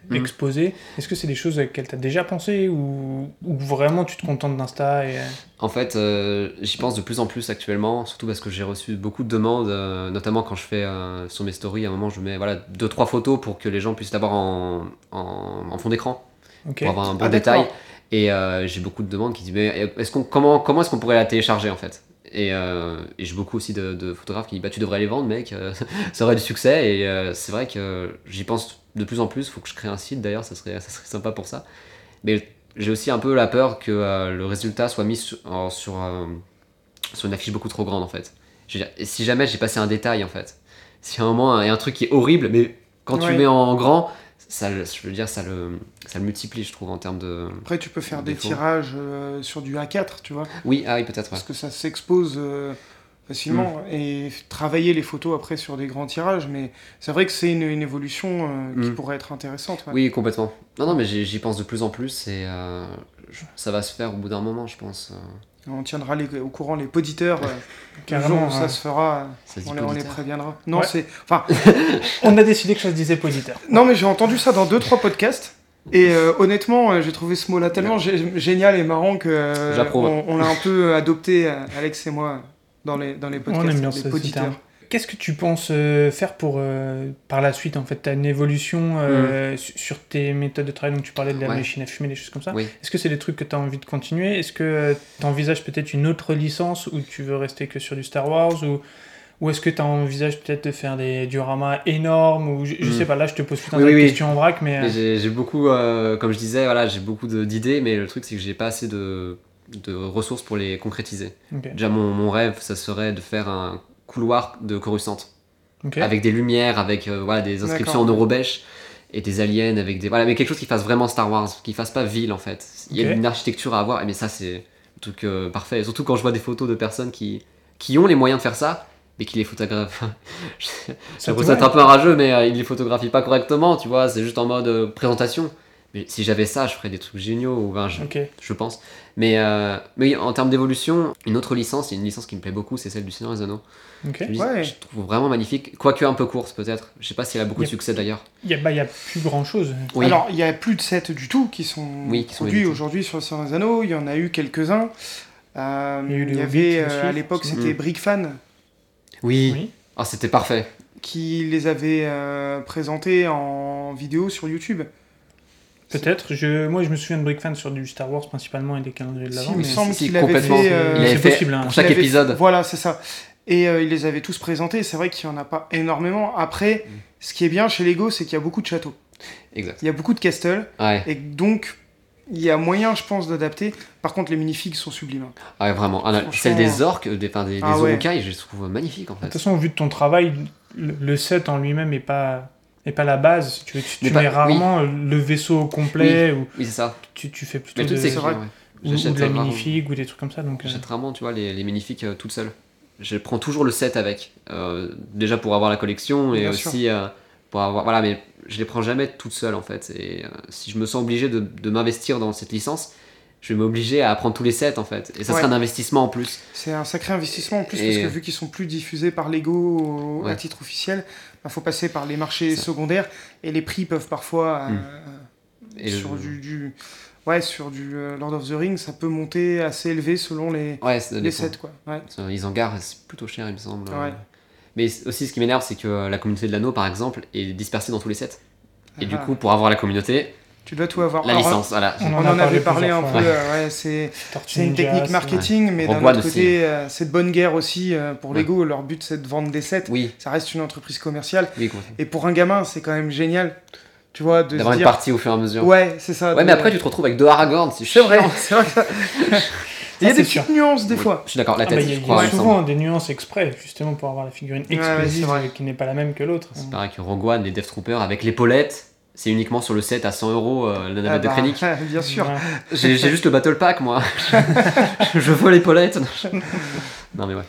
Mhm. exposer. Est-ce que c'est des choses auxquelles tu as déjà pensé ou, ou vraiment tu te contentes d'Insta et, euh, En fait, euh, j'y pense de plus en plus actuellement, surtout parce que j'ai reçu beaucoup de demandes, euh, notamment quand je fais euh, sur mes stories, à un moment je mets voilà, deux trois photos pour que les gens puissent l'avoir en, en, en fond d'écran, pour avoir un bon Ah, détail. Et euh, j'ai beaucoup de demandes qui disent mais est-ce qu'on, comment, comment est-ce qu'on pourrait la télécharger en fait? Et, euh, et j'ai beaucoup aussi de, de photographes qui disent bah tu devrais les vendre mec, euh, ça aurait du succès et euh, c'est vrai que j'y pense de plus en plus, faut que je crée un site d'ailleurs, ça serait, ça serait sympa pour ça. Mais j'ai aussi un peu la peur que euh, le résultat soit mis sur, sur, sur une affiche beaucoup trop grande en fait. Je veux dire, et si jamais j'ai passé un détail en fait, si à un moment il y a un truc qui est horrible, mais quand tu Ouais. le mets en grand, ça, le- je veux dire, ça le, ça le multiplie, je trouve, en termes de. après, tu peux faire des Défaut. tirages euh, sur du A4, tu vois. Oui, ah oui, peut-être, ouais. parce que ça s'expose euh, facilement Mm. et travailler les photos après sur des grands tirages mais c'est vrai que c'est une, une évolution euh, qui Mm. pourrait être intéressante ouais. Oui, complètement. Non, non, mais j'y pense de plus en plus et je- ça va se faire au bout d'un moment, je pense. On tiendra les- au courant les poditeurs euh, le Carrément, jour où ça se fera Ça on, les, on les poditeur. préviendra non Ouais. c'est enfin On a décidé que ça se disait poditeur. non mais j'ai entendu ça dans deux trois podcasts et euh, honnêtement euh, j'ai trouvé ce mot là tellement gé- génial et marrant que euh, on, on l'a un peu adopté Alex et moi dans les dans les podcasts On aime bien les poditeurs. Qu'est-ce que tu penses euh, faire pour euh, par la suite en fait Tu as une évolution euh, su- sur tes méthodes de travail, donc tu parlais de la Ouais. machine à fumer, des choses comme ça. Oui. Est-ce que c'est des trucs que tu as envie de continuer? Est-ce que tu envisages peut-être une autre licence ou tu veux rester que sur du Star Wars ou, ou est-ce que tu envisages peut-être de faire des dioramas énormes ou je, je Hmm. sais pas là je te pose un Oui, de oui, questions en vrac mais, Mais j'ai beaucoup, euh, comme je disais, voilà, j'ai beaucoup d'idées, mais le truc, c'est que j'ai pas assez de, de ressources pour les concrétiser. Déjà, mon, mon rêve, ça serait de faire un couloir de Coruscant. Avec des lumières, avec euh, voilà, des inscriptions en eurobêche et des aliens avec des voilà, mais quelque chose qui fasse vraiment Star Wars, qui fasse pas ville en fait. Il y a une architecture à avoir, mais ça c'est le truc euh, parfait. Et surtout quand je vois des photos de personnes qui qui ont les moyens de faire ça, mais qui les photographient. Ça l'impression d'être va un peu un rageux, mais euh, ils les photographient pas correctement, tu vois. C'est juste en mode euh, présentation. Mais si j'avais ça, je ferais des trucs géniaux, ou ben, je, pense. Mais, euh, mais en termes d'évolution, une autre licence, il y a une licence qui me plaît beaucoup, c'est celle du Seigneur des Anneaux. Ok. Je, Ouais. je trouve vraiment magnifique, quoique un peu courte peut-être. Je sais pas si elle a beaucoup de succès d'ailleurs. Il y a, bah, il y a plus grand chose. Oui. Alors, il y a plus de 7 du tout qui sont Oui, qui sont produits aujourd'hui sur le Seigneur des Anneaux. Il y en a eu quelques-uns. Euh, Il y avait, euh, à l'époque, c'était Mm. Brickfan Oui. Oui. Ah, c'était parfait. qui les avait euh, présentés en vidéo sur YouTube. Peut-être. Je, moi, je me souviens de Brickfan sur du Star Wars principalement et des calendriers de Si, l'avant. il me semble si, qu'il avait fait. euh, Il avait c'est fait possible, hein. pour il chaque avait- épisode. Voilà, c'est ça. Et euh, il les avait tous présentés. C'est vrai qu'il n'y en a pas énormément. Après, Mm. ce qui est bien chez Lego, c'est qu'il y a beaucoup de châteaux. Exact. Il y a beaucoup de castles. Ouais, Et donc, il y a moyen, je pense, d'adapter. Par contre, les minifigs sont sublimes. hein. Ah ouais, vraiment. Ah, celle des orques, des, enfin, des, des Ah ouais. je les trouve magnifiques en De fait. toute façon, vu de ton travail, le, le set en lui-même n'est pas, est pas la base. Si tu, veux, tu mets oui. rarement le vaisseau complet ou Oui, c'est ça. tu, tu fais plutôt Mais de, toutes ces ouais. ou, ou de la minifig ou des trucs comme ça. Donc, euh, J'achète rarement, tu vois, les, les minifigs euh, toutes seules. Je prends toujours le set avec. Euh, déjà pour avoir la collection et Bien aussi euh, pour avoir. Voilà, mais je les prends jamais toutes seules en fait. Et euh, si je me sens obligé de, de m'investir dans cette licence, je vais m'obliger à prendre tous les sets en fait. Et ça Ouais. sera un investissement en plus. C'est un sacré investissement en plus, Et- parce que vu qu'ils sont plus diffusés par Lego à titre officiel, il faut passer par les marchés secondaires et les prix peuvent parfois, euh, Mm. Et sur, le- du, du- ouais, sur du euh, Lord of the Rings, ça peut monter assez élevé selon les, Ouais, les sets. Quoi. Ils en garent, c'est plutôt cher, il me semble. Mais aussi, ce qui m'énerve, c'est que euh, la communauté de l'anneau, par exemple, est dispersée dans tous les sets. Et du Ah. coup, pour avoir la communauté, Tu dois tout avoir. la Alors, licence, voilà. On On, en avait parlé un peu, ouais, c'est une technique marketing, mais d'un autre côté, euh, c'est de bonne guerre aussi euh, pour Ouais. Lego. Leur but, c'est de vendre des sets. Oui, Ça reste une entreprise commerciale. oui. Et pour un gamin, c'est quand même génial, tu vois, de se D'avoir une dire. partie au fur et à mesure. Ouais, c'est ça. Ouais, de- mais après, tu te retrouves avec deux Aragorn, c'est C'est vrai, c'est vrai que ça. Il y a des petites nuances des fois. Je suis d'accord, la Ah tête, bah, Il y a, il y souvent des nuances exprès, justement, pour avoir la figurine euh, qui n'est pas la même que l'autre. C'est pareil que Rogue One, les Death Troopers avec l'épaulette, c'est uniquement sur le set à 100 euros euh, la navette Ah de bah, Krennic. Bien sûr. J'ai juste le Battle Pack, moi. je veux l'épaulette. non, mais ouais.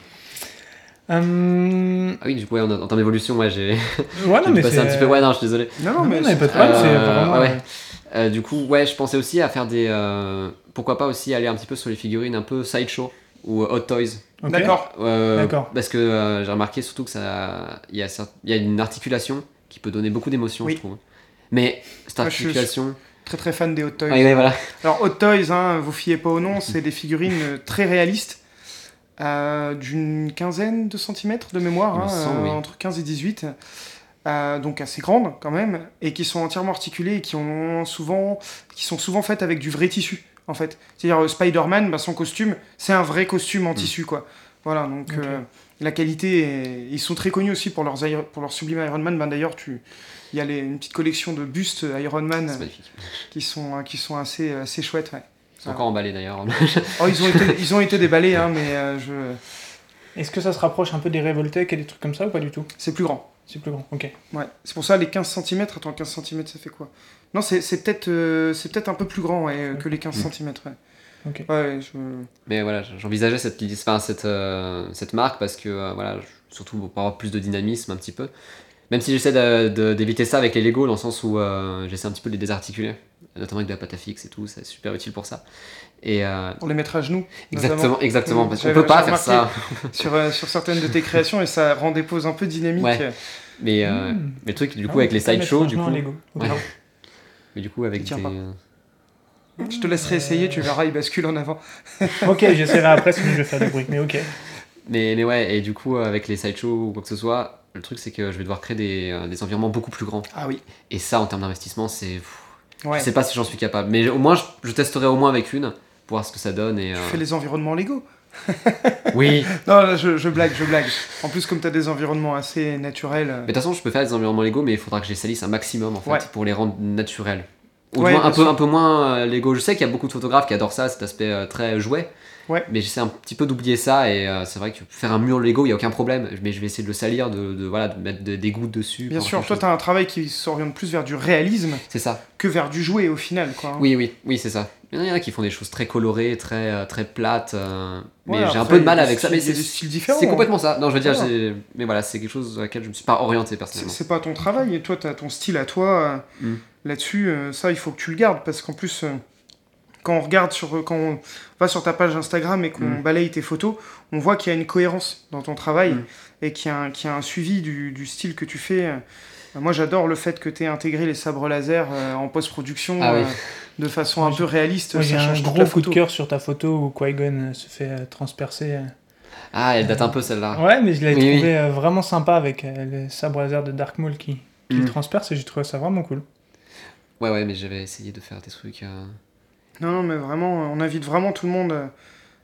Hum, Ah oui, du coup, ouais, en, en termes d'évolution, ouais, j'ai ouais, non, mais passé c'est- un petit peu. Ouais, non, je suis désolé. Non, non, Non, mais mais c'est- pas de problème, c'est Euh, vraiment. ouais, ouais. euh, Euh, du coup, ouais, je pensais aussi à faire des. euh, pourquoi pas aussi aller un petit peu sur les figurines un peu sideshow ou Hot Toys. D'accord. Euh, D'accord. Parce que euh, j'ai remarqué surtout que ça, il y, a, il y a une articulation qui peut donner beaucoup d'émotions, Oui. je trouve. Mais cette je suis- articulation. Très très fan des Hot Toys. Ouais, voilà. Alors Hot Toys, hein, vous fiez pas au nom, c'est des figurines très réalistes, euh, d'une quinzaine de centimètres de mémoire, hein, semble, euh, oui. entre 15 et 18, euh, donc assez grandes quand même, et qui sont entièrement articulées et qui, ont souvent, qui sont souvent faites avec du vrai tissu, en fait. C'est-à-dire Spider-Man, bah, son costume, c'est un vrai costume Mm. en tissu, quoi. Voilà, donc la qualité, est- ils sont très connus aussi pour, leurs pour leur sublime Iron Man. Ben, D'ailleurs, tu... il y a les- une petite collection de bustes Iron Man qui sont, qui sont assez, assez chouettes, ouais. C'est encore emballé d'ailleurs. Oh, ils ont été, ils ont été déballés, hein, mais euh, je... Est-ce que ça se rapproche un peu des Revoltech et des trucs comme ça ou pas du tout? C'est plus grand. C'est plus grand, ok. Ouais. C'est pour ça les 15 cm. Attends, 15 cm, ça fait quoi? Non, c'est c'est peut-être euh, c'est peut-être un peu plus grand ouais, euh, que les 15 Mm. cm. Ouais. Ok. Ouais, je... Mais voilà, j'envisageais cette, enfin, cette, euh, cette marque parce que, euh, voilà, surtout pour avoir plus de dynamisme un petit peu. Même si j'essaie d'éviter ça avec les Lego, dans le sens où euh, j'essaie un petit peu de les désarticuler, notamment avec de la pâte à fixe et tout, c'est super utile pour ça. Et euh, Pour les mettre à genoux. notamment. exactement, exactement, Mm, parce qu'on peut pas faire ça. Sur, euh, sur certaines de tes créations, et ça rend des poses un peu dynamiques. Ouais. Mais, euh, Mm. mais le truc, du Ah, coup, avec les sideshows, du coup, Lego. Ouais. mais du coup, avec Tiens des. pas. Je te laisserai essayer, tu verras, il bascule en avant. Ok, j'essaierai après si je vais faire du bruit, mais ok. Mais, mais ouais, et du coup, avec les sideshows ou quoi que ce soit, le truc, c'est que je vais devoir créer des, euh, des environnements beaucoup plus grands. Ah oui. Et ça, en termes d'investissement, c'est. Ouais. Je sais pas si j'en suis capable, mais au moins je, je testerai au moins avec une pour voir ce que ça donne. Et, Tu euh, fais les environnements Lego. Oui, Non, là, je, je blague, je blague. En plus, comme tu as des environnements assez naturels. euh, mais de toute façon, je peux faire des environnements Lego, mais il faudra que je les salisse un maximum en fait Ouais. pour les rendre naturels. Ou Ouais, moins un peu, un peu moins Lego. Je sais qu'il y a beaucoup de photographes qui adorent ça, cet aspect très jouet. Ouais. Mais j'essaie un petit peu d'oublier ça et euh, c'est vrai que faire un mur Lego, il y a aucun problème. Mais je vais essayer de le salir, de, de- voilà, de mettre de- des gouttes dessus. Bien sûr, toi, tu as un travail qui s'oriente plus vers du réalisme C'est ça. que vers du jouet au final. Quoi, hein. Oui, oui, oui, c'est ça. Il y en a qui font des choses très colorées, très, euh, très plates. euh, mais j'ai un peu de mal avec ça. Mais c'est des styles différents. C'est complètement ça. Non, je veux dire, Voilà. mais voilà, c'est quelque chose à laquelle je me suis pas orienté personnellement. c'est pas ton travail, et toi, tu as ton style à toi. euh, Mm. là-dessus, ça, il faut que tu le gardes parce qu'en plus, quand on regarde sur, quand on va sur ta page Instagram et qu'on Mm. balaye tes photos, on voit qu'il y a une cohérence dans ton travail Mm. et qu'il y, a un- qu'il y a un suivi du, du style que tu fais. Euh, Moi, j'adore le fait que tu aies intégré les sabres laser euh, en post-production Ah oui. euh, de façon Moi, un peu réaliste. Moi, ça un change toute gros coup de cœur sur ta photo où Qui-Gon se fait euh, transpercer. euh. Ah, elle date un peu celle-là. Ouais, mais je l'ai Oui, oui. trouvé euh, vraiment sympa avec euh, le sabre laser de Dark Maul qui, qui Mm. le transperce et j'ai trouvé ça vraiment cool. Ouais, ouais, mais j'avais essayé de faire des trucs. euh, Non, non, mais vraiment, euh, on invite vraiment tout le monde euh,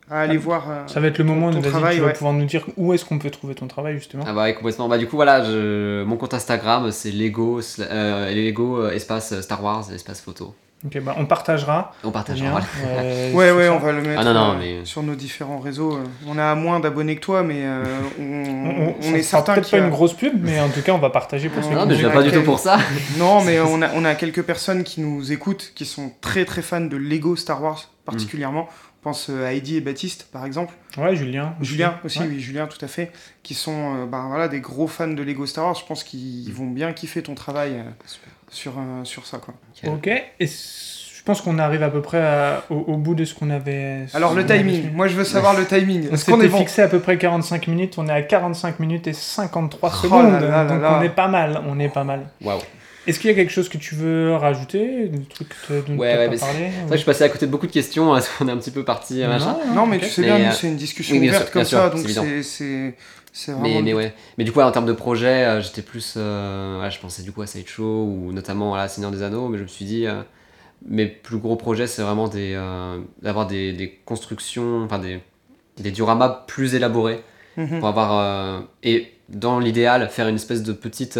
à aller Ah, voir. euh, Ça va être le moment ton travail, tu vas ouais. pouvoir nous dire où est-ce qu'on peut trouver ton travail justement. Ah bah ouais, complètement. Bah du coup voilà, je... mon compte Instagram c'est Lego, euh, Lego espace Star Wars espace photo. Ok, bah on partagera. On le partage. lien, voilà. euh, Ouais, ouais, ça. on va le mettre Ah non, non, euh, mais- sur nos différents réseaux. euh. On a moins d'abonnés que toi, mais euh, on, On, on est certain peut-être qu'il pas a- une grosse pub, mais en tout cas, on va partager pour ceux Non qui mais nous je viens pas du tout pour ça. Non, mais on a, on a quelques personnes qui nous écoutent, qui sont très très fans de Lego Star Wars particulièrement. Je pense à Eddie et Baptiste, par exemple. Ouais, Julien. Julien aussi, Ouais. oui, Julien, tout à fait. Qui sont euh, ben, voilà, des gros fans de Lego Star Wars. Je pense qu'ils vont bien kiffer ton travail Super. Sur, euh, sur ça. Quoi. Ok, et je pense qu'on arrive à peu près à- au, au bout de ce qu'on avait. Alors, le avait timing. Moi, je veux savoir le timing. On Est-ce qu'on est s'était bon fixé à peu près 45 minutes, on est à 45 minutes et 53 Oh secondes, là là là donc là. on est pas mal, on est pas mal. Waouh. Est-ce qu'il y a quelque chose que tu veux rajouter, des trucs dont Ouais, ouais, pas c'est- parlé C'est vrai que je suis passé à côté de beaucoup de questions, parce qu'on est un petit peu parti euh, machin. Non, mais ok. tu sais Mais, bien, euh, c'est une discussion oui, bien ouverte sûr, comme sûr, ça, donc c'est-. Mais, mais but. ouais. Mais du coup, ouais, en termes de projet, euh, j'étais plus. euh, ouais, je pensais du coup à Sideshow ou notamment à la Seigneur des Anneaux, mais je me suis dit. euh, mes plus gros projets, c'est vraiment des, d'avoir des, des constructions, enfin des, des dioramas plus élaborés Mhm. pour avoir. et dans l'idéal, faire une espèce de petite,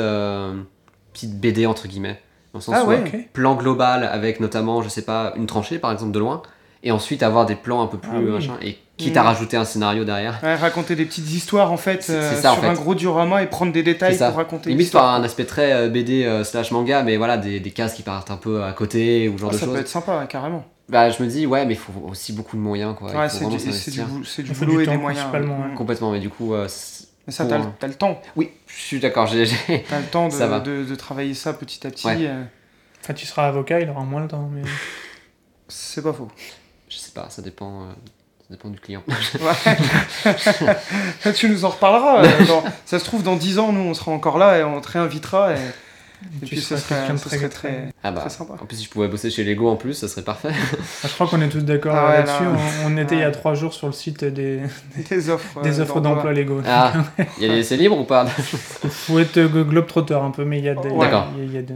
petite BD entre guillemets. Dans le sens Ah où, ouais. euh, Ok. plan global avec notamment, je sais pas, une tranchée par exemple de loin, et ensuite avoir des plans un peu plus Ah oui. machin, et quitte Mhm. à rajouter un scénario derrière. Ouais, raconter des petites histoires en fait C'est- euh, ça, en sur fait. un gros diorama et prendre des détails ça. pour raconter Limite par un aspect très euh, BD euh, slash manga, mais voilà, des, des cases qui partent un peu à côté ou ce genre Ah, de ça choses. peut être sympa, carrément. Bah, je me dis, ouais, mais il faut aussi beaucoup de moyens, quoi. Ouais, c'est du, du, boulot du et des moyens. principalement, ouais. ouais. Complètement, mais du coup, euh, Mais ça, t'as le, un- t'as le temps. oui, je suis d'accord, j'ai. j'ai- T'as le temps de, Ça va. de, de travailler ça petit à petit. Ouais. euh, Quand il sera avocat, il aura moins le temps. Mais... c'est pas faux. Pas, ça dépend, euh, ça dépend du client. Ouais. tu nous en reparleras. euh, dans- ça se trouve, dans 10 ans, nous, on sera encore là et on te réinvitera. Et, puis, ce seras serait, quelqu'un de ce très- serait très- très, Ah bah, très sympa. en plus, si je pouvais bosser chez Lego en plus, ça serait parfait. Ah, je crois qu'on est tous d'accord Ah ouais, là-dessus. là. On, on était il y a trois jours sur le site des, Des offres. des euh, offres d'emploi Lego. Ah, il y a les essais libres ou pas? Faut être globetrotter un peu, mais il y a des. Ouais. D'accord. Il y a- il y a de-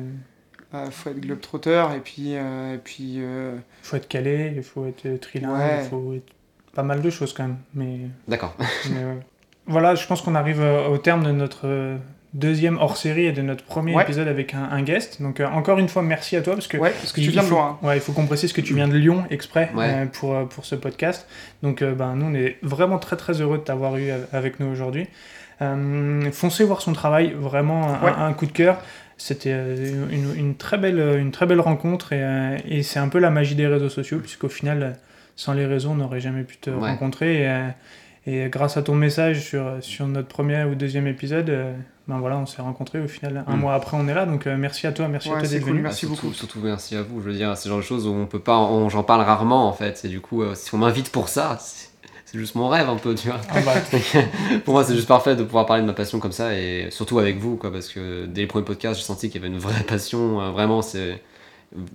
Euh, faut être globetrotter et puis, euh, et puis euh, Il faut être calé, il faut être euh, trilingue, Ouais. il faut être pas mal de choses quand même. Mais, D'accord. ouais. Voilà, je pense qu'on arrive euh, au terme de notre euh, deuxième hors-série et de notre premier Ouais. épisode avec un, un guest. Donc euh, encore une fois, merci à toi parce que ouais, parce que il- tu viens il de faut- loin. hein. Ouais, il faut qu'on précise que tu viens de Lyon exprès Ouais. euh, pour, euh, pour ce podcast. Donc, euh, ben, nous, on est vraiment très très heureux de t'avoir eu euh, avec nous aujourd'hui. Euh, foncez voir son travail, vraiment un, Ouais. un coup de cœur. C'était euh, une, une très belle, une très belle rencontre et, euh, et c'est un peu la magie des réseaux sociaux, puisqu'au final, euh, sans les réseaux, on n'aurait jamais pu te Ouais. rencontrer. Et, euh, et grâce à ton message sur, sur notre premier ou deuxième épisode, euh, ben voilà, on s'est rencontrés. Au final, un Mm. mois après, on est là. Donc, euh, merci à toi, merci à toi d'être cool, venu. Merci surtout, beaucoup. Surtout merci à vous. Je veux dire, c'est le genre de choses où on peut pas, on- j'en parle rarement en fait. Et du coup, euh, si on m'invite pour ça, c'est c'est juste mon rêve un peu, tu vois. Ah bah, pour moi, c'est juste parfait de pouvoir parler de ma passion comme ça et surtout avec vous, quoi, parce que dès les premiers podcasts, j'ai senti qu'il y avait une vraie passion. euh, vraiment, c'est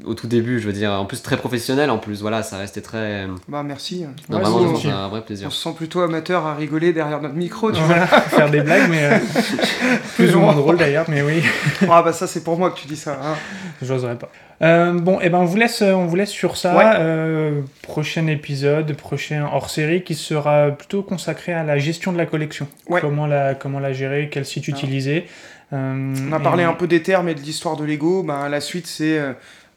au tout début, je veux dire, en plus très professionnel, en plus, voilà, ça restait très. Bah, merci. Ouais, vraiment, c'est non, gentil. c'est un vrai On plaisir. se sent plutôt amateur à rigoler derrière notre micro, tu vois. Voilà, faire des blagues, mais euh, plus ou moins drôle d'ailleurs, mais oui, Ah bah ça c'est pour moi que tu dis ça. hein. j'oserais pas. Euh, bon, et ben on vous laisse, on vous laisse sur ça. Ouais. Euh, prochain épisode, prochain hors-série qui sera plutôt consacré à la gestion de la collection. Ouais. Comment la, comment la gérer, quel site Ah. utiliser. Euh, On a et- parlé un peu des termes et de l'histoire de Lego. Bah, la suite c'est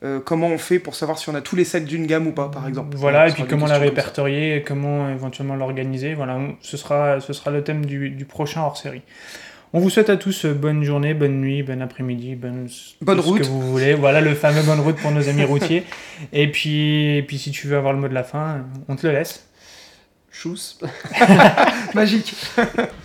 euh, comment on fait pour savoir si on a tous les sets d'une gamme ou pas, par exemple. Voilà, et puis comment la répertorier, et comment éventuellement l'organiser. Voilà, on- ce sera, ce sera le thème du, du prochain hors-série. On vous souhaite à tous euh, bonne journée, bonne nuit, bon après-midi, bonne, Bonne tout ce route. que vous voulez. Voilà le fameux bonne route pour nos amis routiers. Et puis, et puis si tu veux avoir le mot de la fin, on te le laisse. Chousse. Magique.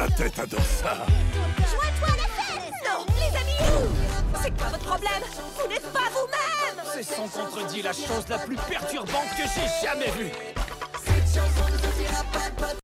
ma tête adore ça. Joins-toi à la fête. Non, les amis C'est quoi votre problème Vous n'êtes pas vous-même C'est son contredit la chose la plus perturbante que j'ai jamais vue Cette chanson nous